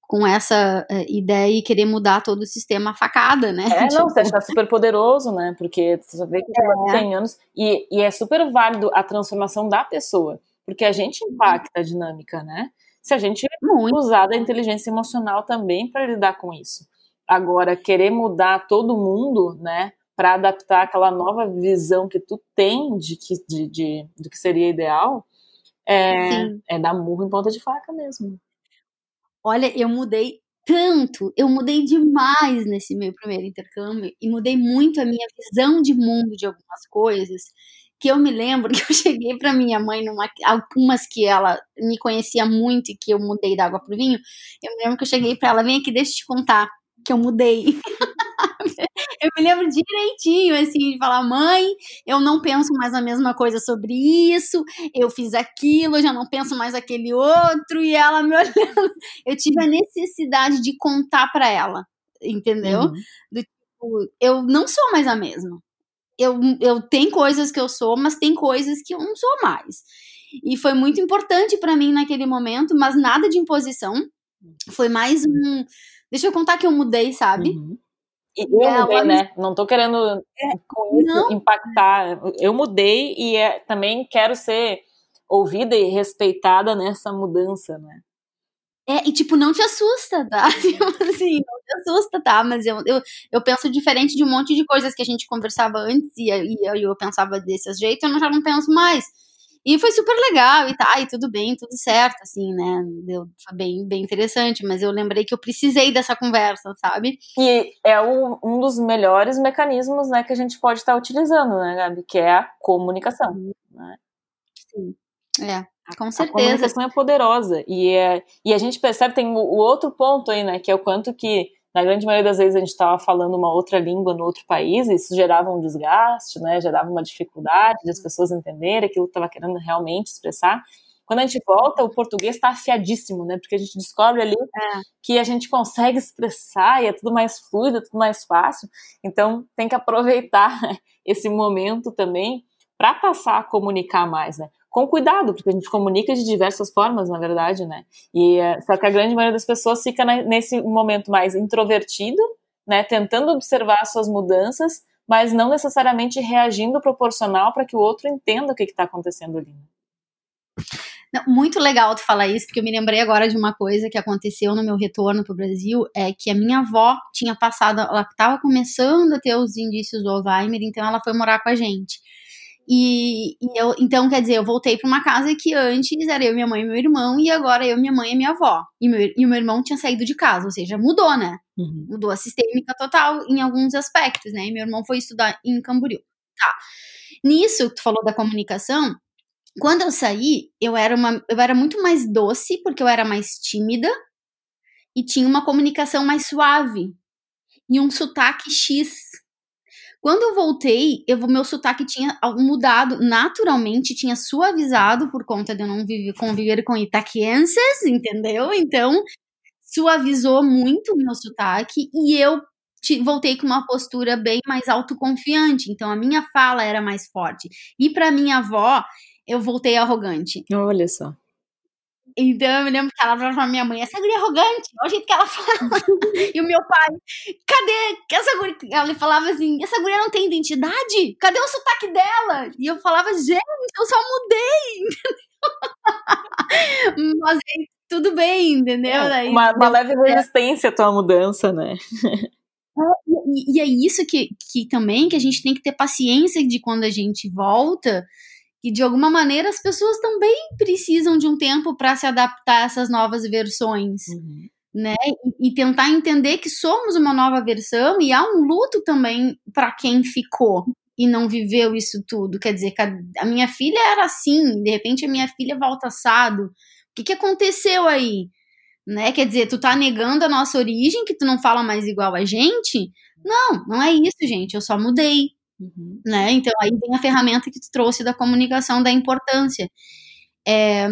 com essa uh, ideia e querer mudar todo o sistema facada, né? É, tipo... não, você acha super poderoso, né, porque você vê que é. tem anos, e, e é super válido a transformação da pessoa, porque a gente impacta a dinâmica, né? Se a gente Muito. usar da inteligência emocional também para lidar com isso. Agora, querer mudar todo mundo, né, para adaptar aquela nova visão que tu tem de que, de, de, do que seria ideal, é, é dar murro em ponta de faca mesmo. Olha, eu mudei tanto, eu mudei demais nesse meu primeiro intercâmbio e mudei muito a minha visão de mundo de algumas coisas que eu me lembro que eu cheguei para minha mãe numa algumas que ela me conhecia muito e que eu mudei da água pro vinho. Eu me lembro que eu cheguei para ela, vem aqui, deixa eu te contar que eu mudei. eu me lembro direitinho, assim, de falar, mãe, eu não penso mais a mesma coisa sobre isso, eu fiz aquilo, eu já não penso mais aquele outro, e ela me olhando. Eu tive a necessidade de contar para ela, entendeu? Uhum. Do tipo, eu não sou mais a mesma. Eu, eu tenho coisas que eu sou, mas tem coisas que eu não sou mais. E foi muito importante para mim naquele momento, mas nada de imposição. Foi mais um Deixa eu contar que eu mudei, sabe? Uhum. E eu é, mudei, né? Não tô querendo é, com isso não. impactar. Eu mudei e é, também quero ser ouvida e respeitada nessa mudança, né? É, e tipo, não te assusta, tá? Tipo assim, não te assusta, tá? Mas eu, eu, eu penso diferente de um monte de coisas que a gente conversava antes e, e eu, eu pensava desse jeito, eu já não penso mais. E foi super legal e tá, e tudo bem, tudo certo, assim, né? Deu, foi bem, bem interessante, mas eu lembrei que eu precisei dessa conversa, sabe? E é um, um dos melhores mecanismos, né, que a gente pode estar utilizando, né, Gabi? Que é a comunicação, Sim. né? Sim, é. Com certeza. A comunicação é poderosa. E, é, e a gente percebe, tem o, o outro ponto aí, né? Que é o quanto que na grande maioria das vezes a gente estava falando uma outra língua no outro país, e isso gerava um desgaste, né, gerava uma dificuldade de as pessoas entenderem aquilo que estava querendo realmente expressar. Quando a gente volta, o português está afiadíssimo, né, porque a gente descobre ali é. que a gente consegue expressar e é tudo mais fluido, é tudo mais fácil. Então, tem que aproveitar esse momento também para passar a comunicar mais, né? Com cuidado, porque a gente comunica de diversas formas, na verdade, né? E eh, só que a grande maioria das pessoas fica nesse momento mais introvertido, né, tentando observar as suas mudanças, mas não necessariamente reagindo proporcional para que o outro entenda o que está acontecendo ali. Não, muito legal tu falar isso, porque eu me lembrei agora de uma coisa que aconteceu no meu retorno para o Brasil, é que a minha avó tinha passado, ela estava começando a ter os indícios do Alzheimer, então ela foi morar com a gente. E, e, eu, então, quer dizer, eu voltei para uma casa que antes era eu, minha mãe e meu irmão, e agora eu, minha mãe e minha avó. E meu, e meu irmão tinha saído de casa, ou seja, mudou, né? Uhum. Mudou a sistêmica total em alguns aspectos, né? E meu irmão foi estudar em Camboriú. Tá. Nisso, tu falou da comunicação, quando eu saí, eu era, uma, eu era muito mais doce, porque eu era mais tímida, e tinha uma comunicação mais suave, e um sotaque X Quando eu voltei, eu, meu sotaque tinha mudado naturalmente, tinha suavizado por conta de eu não viver, conviver com itaquienses, entendeu? Então, suavizou muito o meu sotaque e eu voltei com uma postura bem mais autoconfiante. Então, a minha fala era mais forte. E para minha avó, eu voltei arrogante. Olha só. Então eu me lembro que ela falava pra minha mãe, essa guria é arrogante, olha o jeito que ela fala. e o meu pai, cadê essa guria? Ela falava assim, essa guria não tem identidade? Cadê o sotaque dela? E eu falava, gente, eu só mudei. Mas aí, tudo bem, entendeu? É, uma, uma leve resistência à tua mudança, né? e, e é isso que, que também que a gente tem que ter paciência de quando a gente volta, que de alguma maneira as pessoas também precisam de um tempo para se adaptar a essas novas versões. Uhum. Né? E, e, tentar entender que somos uma nova versão e há um luto também para quem ficou e não viveu isso tudo. Quer dizer, a minha filha era assim, de repente a minha filha volta assado. O que, que aconteceu aí? Né? Quer dizer, tu tá negando a nossa origem, que tu não fala mais igual a gente? Não, não é isso, gente. Eu só mudei. Uhum. Né? Então aí vem a ferramenta que tu trouxe da comunicação, da importância é,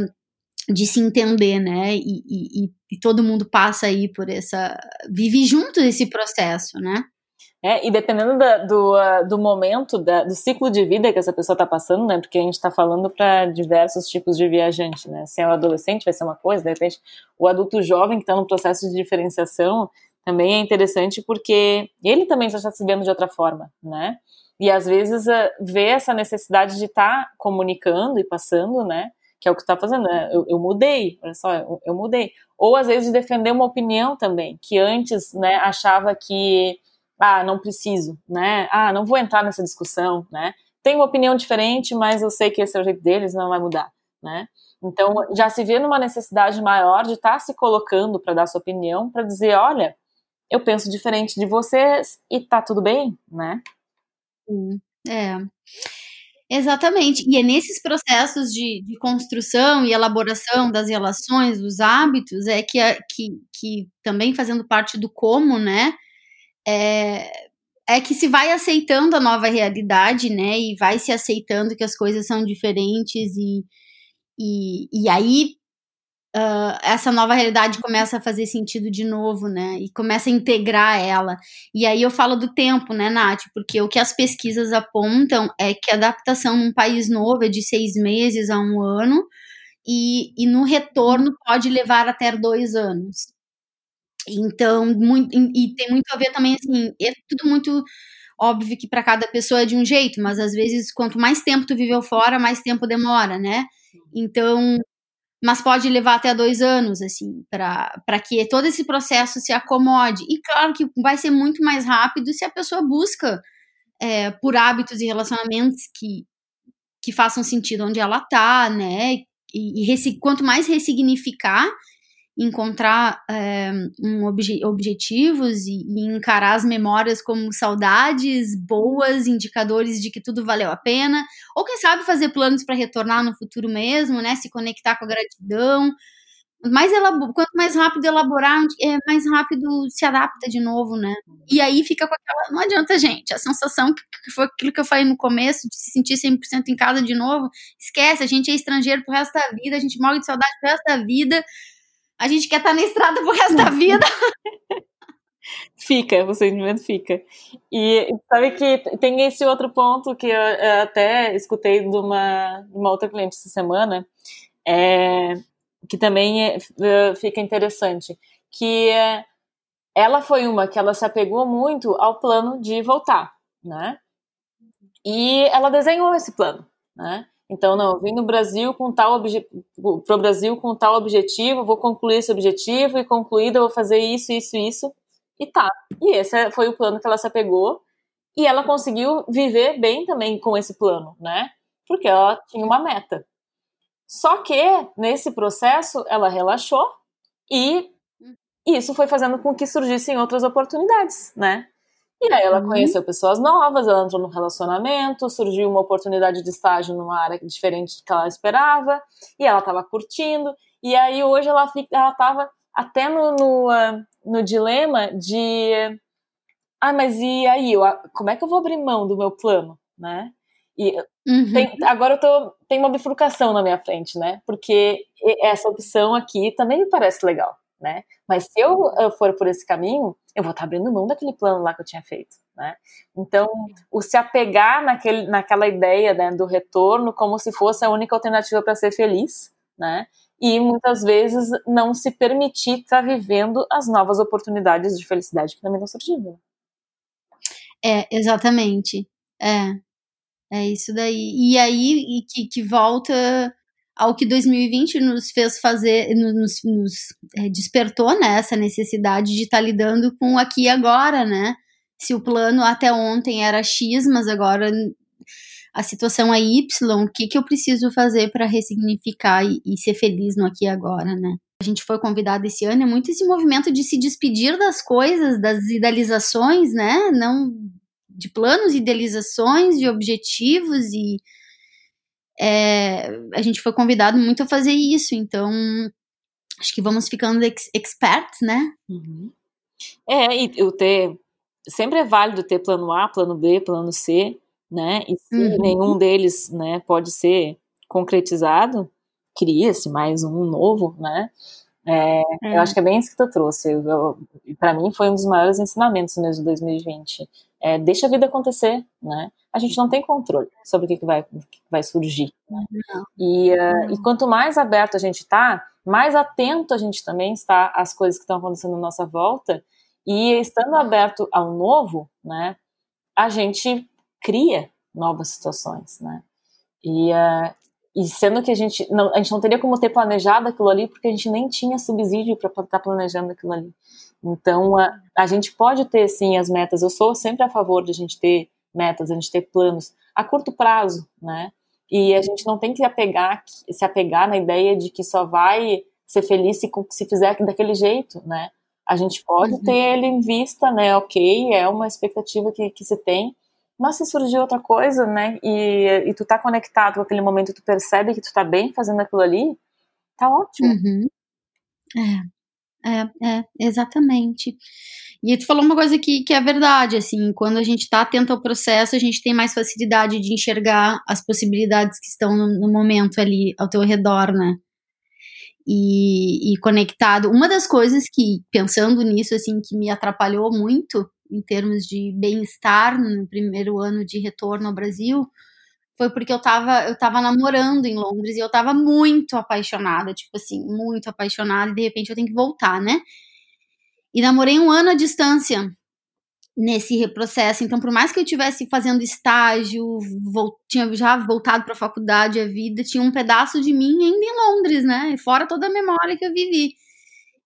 de se entender, né? E, e, e, todo mundo passa aí por essa. vive junto desse processo, né? É, e dependendo da, do, uh, do momento, da, do ciclo de vida que essa pessoa está passando, né? Porque a gente está falando para diversos tipos de viajante, né? Se é um adolescente, vai ser uma coisa, de repente, o adulto jovem que está no processo de diferenciação também é interessante porque ele também já está se vendo de outra forma, né? E às vezes uh, vê essa necessidade de estar tá comunicando e passando, né? Que é o que está fazendo, né? eu, eu, mudei, olha só, eu, eu, mudei. Ou às vezes de defender uma opinião também, que antes, né, achava que, ah, não preciso, né? Ah, não vou entrar nessa discussão, né? Tenho uma opinião diferente, mas eu sei que esse é o jeito deles, não vai mudar, né? Então já se vê numa necessidade maior de estar tá se colocando para dar sua opinião, para dizer, olha, eu penso diferente de vocês e tá tudo bem, né? É. Exatamente. E é nesses processos de, de construção e elaboração das relações, dos hábitos, é que, que, que também fazendo parte do como, né? É, é que se vai aceitando a nova realidade, né? E vai se aceitando que as coisas são diferentes e, e, e aí uh, essa nova realidade começa a fazer sentido de novo, né? E começa a integrar ela. E aí eu falo do tempo, né, Nath? Porque o que as pesquisas apontam é que a adaptação num país novo é de seis meses a um ano, e, e no retorno pode levar até dois anos. Então, muito, e tem muito a ver também, assim, é tudo muito óbvio que para cada pessoa é de um jeito, mas às vezes quanto mais tempo tu viveu fora, mais tempo demora, né? Então, mas pode levar até dois anos, assim, para que todo esse processo se acomode. E claro que vai ser muito mais rápido se a pessoa busca é, por hábitos e relacionamentos que, que façam sentido onde ela tá, né? E, e quanto mais ressignificar, encontrar é, um obje objetivos e, e, encarar as memórias como saudades boas, indicadores de que tudo valeu a pena, ou quem sabe fazer planos para retornar no futuro mesmo, né? Se conectar com a gratidão. Mais quanto mais rápido elaborar, é, mais rápido se adapta de novo, né? E aí fica com aquela. Não adianta, gente. A sensação que foi aquilo que eu falei no começo, de se sentir 100% em casa de novo, esquece. A gente é estrangeiro pro resto da vida, a gente morre de saudade pro resto da vida a gente quer estar tá na estrada pro resto da vida. fica, o sentimento fica. E sabe que tem esse outro ponto que eu, eu até escutei de uma, de uma outra cliente essa semana, é, que também é, é, fica interessante, que é, ela foi uma que ela se apegou muito ao plano de voltar, né? E ela desenhou esse plano, né? Então, não, eu vim no Brasil com tal para o Brasil com tal objetivo, vou concluir esse objetivo e concluída vou fazer isso, isso, isso e tá. E esse foi o plano que ela se apegou e ela conseguiu viver bem também com esse plano, né? Porque ela tinha uma meta. Só que nesse processo ela relaxou e isso foi fazendo com que surgissem outras oportunidades, né? E aí ela uhum. conheceu pessoas novas, ela entrou no relacionamento, surgiu uma oportunidade de estágio numa área diferente do que ela esperava, e ela estava curtindo, e aí hoje ela ela estava até no, no, uh, no dilema de ah, mas e aí, eu, como é que eu vou abrir mão do meu plano, né? E uhum. tem, agora eu tô, tem uma bifurcação na minha frente, né? Porque essa opção aqui também me parece legal, né? Mas se eu, eu for por esse caminho, eu vou estar tá abrindo mão daquele plano lá que eu tinha feito, né? Então, o se apegar naquele, naquela ideia né, do retorno como se fosse a única alternativa para ser feliz, né? E muitas vezes não se permitir estar tá vivendo as novas oportunidades de felicidade que também estão surgindo. É, exatamente. É. É isso daí. E aí, e que, que volta ao que 2020 nos fez fazer, nos, nos é, despertou né, essa necessidade de estar tá lidando com aqui e agora, né? Se o plano até ontem era X, mas agora a situação é Y, o que, que eu preciso fazer para ressignificar e, e, ser feliz no aqui e agora, né? A gente foi convidado esse ano, é muito esse movimento de se despedir das coisas, das idealizações, né? Não de planos, idealizações, de objetivos e é, a gente foi convidado muito a fazer isso, então acho que vamos ficando ex experts, né? Uhum. É, e o ter sempre é válido ter plano A, plano B, plano C, né? E se uhum. nenhum deles, né, pode ser concretizado, cria-se mais um novo, né? É, é. Eu acho que é bem isso que tu trouxe. Para mim foi um dos maiores ensinamentos mesmo de 2020. É, deixa a vida acontecer, né? A gente não tem controle sobre o que, que, vai, que vai surgir. Né? E, uh, e quanto mais aberto a gente está, mais atento a gente também está às coisas que estão acontecendo à nossa volta. E estando aberto ao novo, né? A gente cria novas situações, né? E, uh, e sendo que a gente não, a gente não teria como ter planejado aquilo ali porque a gente nem tinha subsídio para estar tá planejando aquilo ali. Então a, a gente pode ter sim as metas. Eu sou sempre a favor de a gente ter metas, a gente ter planos a curto prazo, né? E a gente não tem que apegar, se apegar na ideia de que só vai ser feliz se, se fizer daquele jeito, né? A gente pode uhum. ter ele em vista, né? Ok, é uma expectativa que, que se tem, mas se surgir outra coisa, né, e, e tu tá conectado com aquele momento, tu percebe que tu tá bem fazendo aquilo ali, tá ótimo. Uhum. É, é, é, exatamente. E tu falou uma coisa que, que é verdade, assim, quando a gente tá atento ao processo, a gente tem mais facilidade de enxergar as possibilidades que estão no, no momento ali ao teu redor, né? E, e, conectado. Uma das coisas que, pensando nisso, assim, que me atrapalhou muito em termos de bem-estar no primeiro ano de retorno ao Brasil, foi porque eu tava, eu tava namorando em Londres e eu tava muito apaixonada, tipo assim, muito apaixonada, e de repente eu tenho que voltar, né? E namorei um ano à distância nesse reprocesso. Então, por mais que eu estivesse fazendo estágio, tinha já voltado para a faculdade, a vida, tinha um pedaço de mim ainda em Londres, né? Fora toda a memória que eu vivi.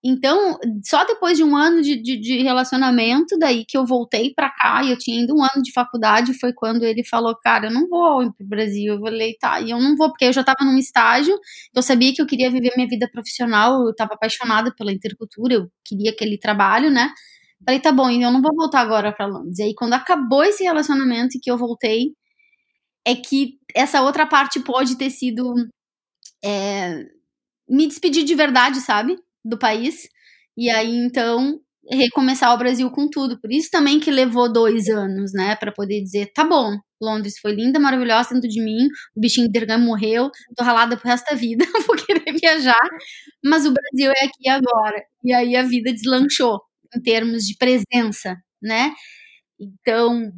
Então, só depois de um ano de, de, de relacionamento, daí que eu voltei para cá, e eu tinha ainda um ano de faculdade, foi quando ele falou, cara, eu não vou pro Brasil. Eu falei, tá, e eu não vou, porque eu já estava num estágio, eu sabia que eu queria viver minha vida profissional, eu estava apaixonada pela intercultura, eu queria aquele trabalho, né? Falei, tá bom, eu não vou voltar agora para Londres. E aí, quando acabou esse relacionamento e que eu voltei, é que essa outra parte pode ter sido é, me despedir de verdade, sabe? Do país. E aí, então, recomeçar o Brasil com tudo. Por isso também que levou dois anos, né? para poder dizer, tá bom, Londres foi linda, maravilhosa dentro de mim, o bichinho de morreu, tô ralada pro resto da vida, vou querer viajar, mas o Brasil é aqui agora. E aí a vida deslanchou em termos de presença, né? Então,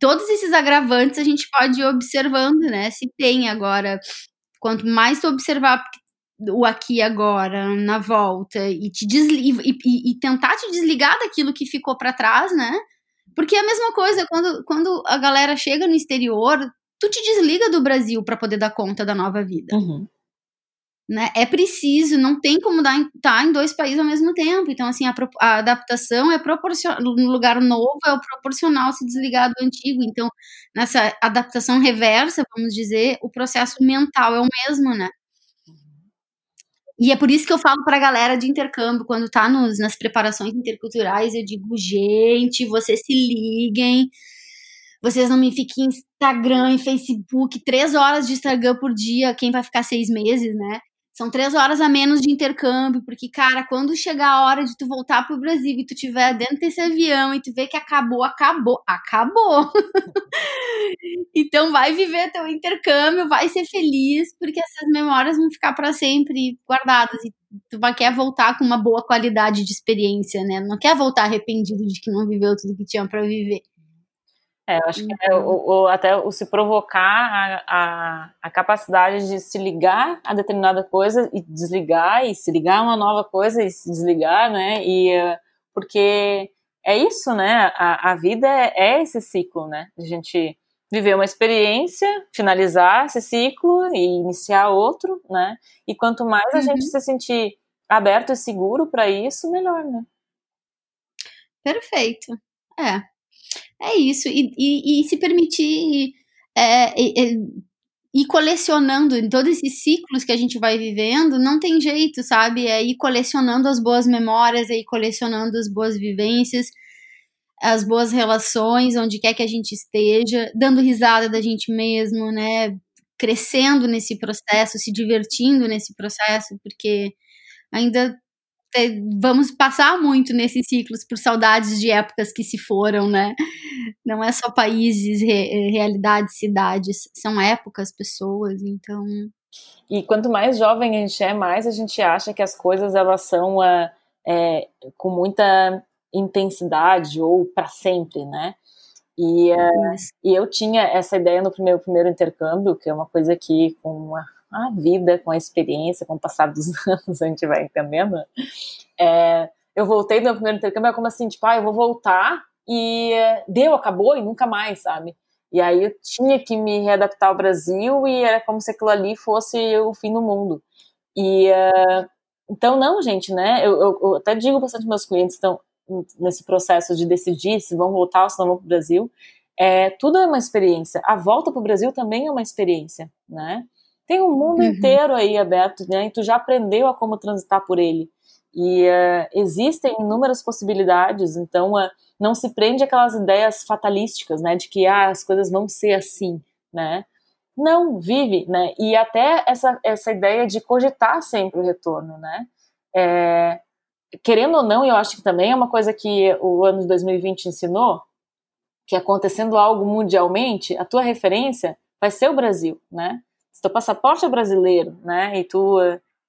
todos esses agravantes a gente pode ir observando, né? Se tem agora, quanto mais tu observar, o aqui agora, na volta, e, te desli e, e, e tentar te desligar daquilo que ficou para trás, né? Porque é a mesma coisa, quando, quando a galera chega no exterior, tu te desliga do Brasil para poder dar conta da nova vida. Uhum. Né? É preciso, não tem como estar tá em dois países ao mesmo tempo. Então, assim, a, a adaptação é proporcional. No lugar novo é o proporcional se desligar do antigo. Então, nessa adaptação reversa, vamos dizer, o processo mental é o mesmo, né? E é por isso que eu falo pra galera de intercâmbio, quando tá nos, nas preparações interculturais, eu digo, gente, vocês se liguem, vocês não me fiquem em Instagram e Facebook, três horas de Instagram por dia, quem vai ficar seis meses, né? São três horas a menos de intercâmbio, porque, cara, quando chegar a hora de tu voltar pro Brasil e tu estiver dentro desse avião e tu ver que acabou, acabou, acabou. então vai viver teu intercâmbio, vai ser feliz, porque essas memórias vão ficar para sempre guardadas. E tu vai querer voltar com uma boa qualidade de experiência, né? Não quer voltar arrependido de que não viveu tudo que tinha para viver. É, eu acho que é o, o, até o se provocar a, a, a, capacidade de se ligar a determinada coisa e desligar, e se ligar a uma nova coisa e se desligar, né? E, porque é isso, né? A, a vida é, é esse ciclo, né? A gente viver uma experiência, finalizar esse ciclo e iniciar outro, né? E quanto mais a uhum. gente se sentir aberto e seguro para isso, melhor, né? Perfeito. É, é isso. E, e, e se permitir é, é, ir colecionando em todos esses ciclos que a gente vai vivendo, não tem jeito, sabe? É ir colecionando as boas memórias, é ir colecionando as boas vivências, as boas relações, onde quer que a gente esteja, dando risada da gente mesmo, né? Crescendo nesse processo, se divertindo nesse processo, porque ainda vamos passar muito nesses ciclos por saudades de épocas que se foram, né? Não é só países, re, realidades, cidades, são épocas, pessoas, então. E quanto mais jovem a gente é, mais a gente acha que as coisas elas são uh, é, com muita intensidade ou para sempre, né? E, uh, e eu tinha essa ideia no primeiro, primeiro intercâmbio, que é uma coisa que com a a vida, com a experiência, com o passar dos anos, a gente vai entendendo. É, eu voltei do meu primeiro intercâmbio, é como assim, tipo, ah, eu vou voltar e deu, acabou e nunca mais, sabe? E aí eu tinha que me readaptar ao Brasil e era como se aquilo ali fosse o fim do mundo. E uh, então, não, gente, né? Eu, eu, eu até digo bastante meus clientes estão nesse processo de decidir se vão voltar ou se não vão para o Brasil. É, tudo é uma experiência. A volta para o Brasil também é uma experiência, né? Tem um mundo uhum. inteiro aí aberto, né? E tu já aprendeu a como transitar por ele. E uh, existem inúmeras possibilidades, então uh, não se prende aquelas ideias fatalísticas, né? De que ah, as coisas vão ser assim, né? Não, vive, né? E até essa, essa ideia de cogitar sempre o retorno, né? É, querendo ou não, eu acho que também é uma coisa que o ano de 2020 ensinou, que acontecendo algo mundialmente, a tua referência vai ser o Brasil, né? Teu passaporte é brasileiro, né, e tu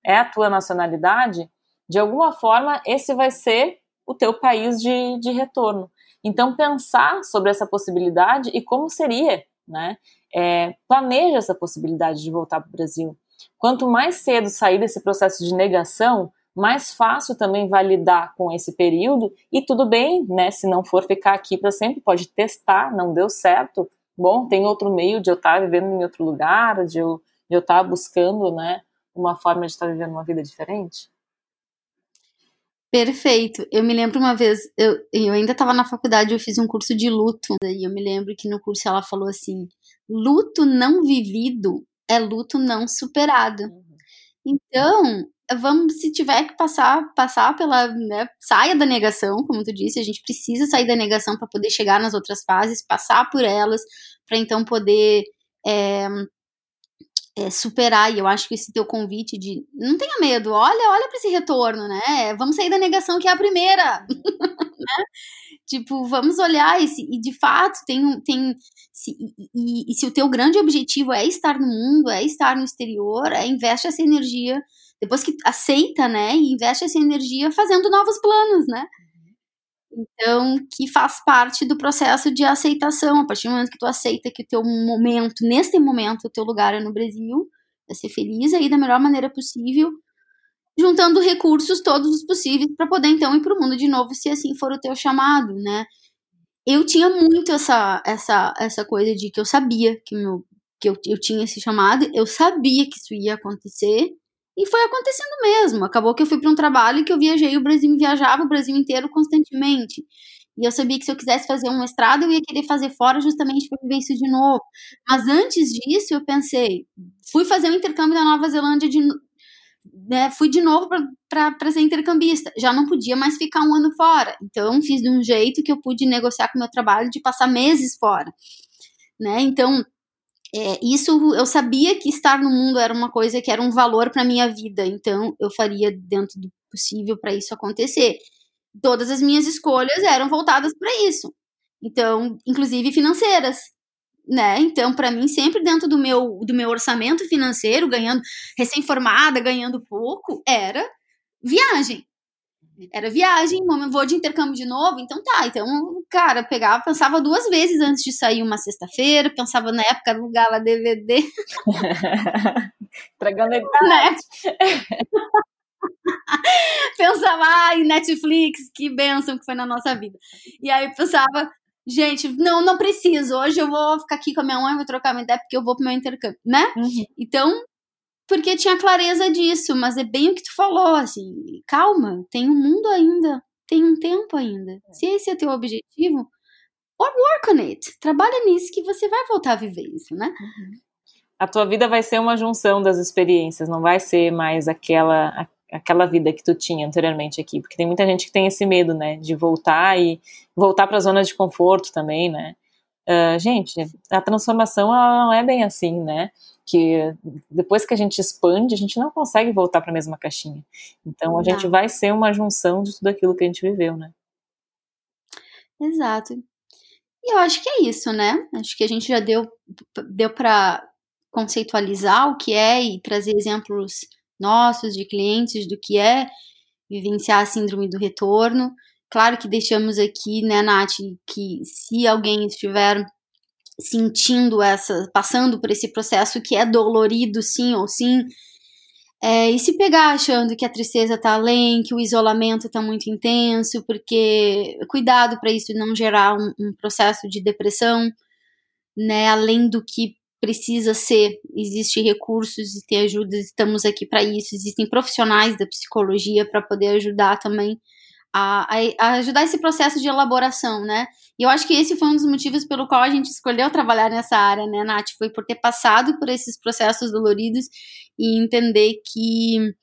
é a tua nacionalidade, de alguma forma esse vai ser o teu país de, de retorno. Então pensar sobre essa possibilidade e como seria, né, é, planeja essa possibilidade de voltar para o Brasil. Quanto mais cedo sair desse processo de negação, mais fácil também vai lidar com esse período e tudo bem, né? Se não for ficar aqui para sempre, pode testar, não deu certo, bom, tem outro meio de eu estar vivendo em outro lugar, de eu, de eu estar buscando, né, uma forma de estar vivendo uma vida diferente? Perfeito. Eu me lembro uma vez, eu, eu ainda estava na faculdade, eu fiz um curso de luto, e eu me lembro que no curso ela falou assim: luto não vivido é luto não superado. Uhum. Então, vamos, se tiver que passar, passar pela, né, saia da negação, como tu disse, a gente precisa sair da negação para poder chegar nas outras fases, passar por elas, para então poder é, é, superar. E eu acho que esse teu convite de não tenha medo, olha, olha para esse retorno, né? Vamos sair da negação que é a primeira, né? Tipo, vamos olhar e, se, e de fato tem, tem se, e, e, se o teu grande objetivo é estar no mundo, é estar no exterior, é investe essa energia depois que aceita, né, e investe essa energia fazendo novos planos, né? Então, que faz parte do processo de aceitação. A partir do momento que tu aceita que o teu momento, neste momento, o teu lugar é no Brasil, é ser feliz aí da melhor maneira possível, juntando recursos todos os possíveis para poder então ir para o mundo de novo, se assim for o teu chamado, né? Eu tinha muito essa essa essa coisa de que eu sabia que meu que eu, eu tinha esse chamado, eu sabia que isso ia acontecer, e foi acontecendo mesmo. Acabou que eu fui para um trabalho que eu viajei o Brasil, viajava o Brasil inteiro constantemente. E eu sabia que se eu quisesse fazer um mestrado, eu ia querer fazer fora justamente para viver isso de novo. Mas antes disso, eu pensei, fui fazer um intercâmbio na Nova Zelândia de né, fui de novo para ser intercambista. Já não podia mais ficar um ano fora. Então, fiz de um jeito que eu pude negociar com o meu trabalho de passar meses fora. Né? Então, é, isso eu sabia que estar no mundo era uma coisa que era um valor para minha vida, então eu faria dentro do possível para isso acontecer. Todas as minhas escolhas eram voltadas para isso. Então, inclusive financeiras, né? Então, para mim, sempre dentro do meu, do meu orçamento financeiro, ganhando recém-formada, ganhando pouco, era viagem. Era viagem, vou de intercâmbio de novo, então tá. Então, cara, pegava, pensava duas vezes antes de sair uma sexta-feira, pensava na época alugava DVD. Entregando né? pensava, ai, Netflix, que benção que foi na nossa vida. E aí pensava, gente, não, não preciso. Hoje eu vou ficar aqui com a minha mãe, vou trocar minha ideia porque eu vou pro meu intercâmbio, né? Uhum. Então, porque tinha clareza disso, mas é bem o que tu falou, assim, calma, tem um mundo ainda, tem um tempo ainda. É. Se esse é teu objetivo, work on it, trabalha nisso que você vai voltar a viver isso, né? Uhum. A tua vida vai ser uma junção das experiências, não vai ser mais aquela aquela vida que tu tinha anteriormente aqui, porque tem muita gente que tem esse medo, né, de voltar e voltar para a zona de conforto também, né? Uh, gente, a transformação ela não é bem assim, né? Que depois que a gente expande, a gente não consegue voltar para a mesma caixinha. Então a não. gente vai ser uma junção de tudo aquilo que a gente viveu, né? Exato. E eu acho que é isso, né? Acho que a gente já deu deu para conceitualizar o que é e trazer exemplos nossos, de clientes, do que é vivenciar a síndrome do retorno. Claro que deixamos aqui, né, Nath, que se alguém estiver sentindo essa, passando por esse processo que é dolorido, sim ou sim, é, e se pegar achando que a tristeza tá além, que o isolamento tá muito intenso, porque cuidado para isso não gerar um, um processo de depressão, né, além do que precisa ser, existem recursos e tem ajudas, estamos aqui para isso, existem profissionais da psicologia para poder ajudar também a, a, ajudar esse processo de elaboração, né? E eu acho que esse foi um dos motivos pelo qual a gente escolheu trabalhar nessa área, né, Nath? Foi por ter passado por esses processos doloridos e entender que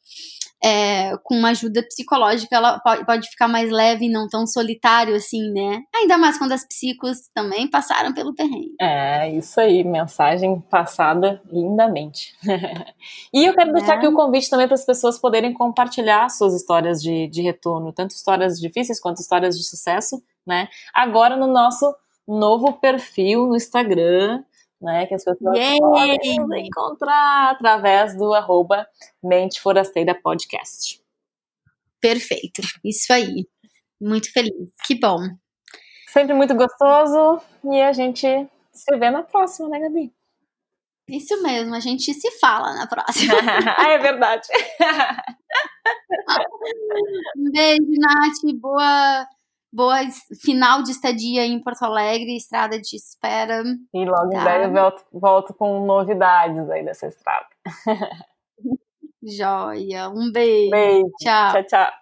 é, com uma ajuda psicológica, ela pode, ficar mais leve e não tão solitário assim, né? Ainda mais quando as psicos também passaram pelo terreno. É, isso aí, mensagem passada lindamente. e eu quero é. deixar aqui o convite também para as pessoas poderem compartilhar suas histórias de, de retorno, tanto histórias difíceis quanto histórias de sucesso, né? Agora no nosso novo perfil no Instagram, né? Que as pessoas Yay! podem encontrar através do arroba Mente Forasteira Podcast. Perfeito, isso aí. Muito feliz, que bom. Sempre muito gostoso e a gente se vê na próxima, né, Gabi? Isso mesmo, a gente se fala na próxima. ah, é verdade. um beijo, Nath. Boa boa final de estadia em Porto Alegre, estrada de espera. E logo tá. em breve eu volto, volto com novidades aí dessa estrada. Joia. Um beijo. Beijo. Tchau. Tchau, tchau.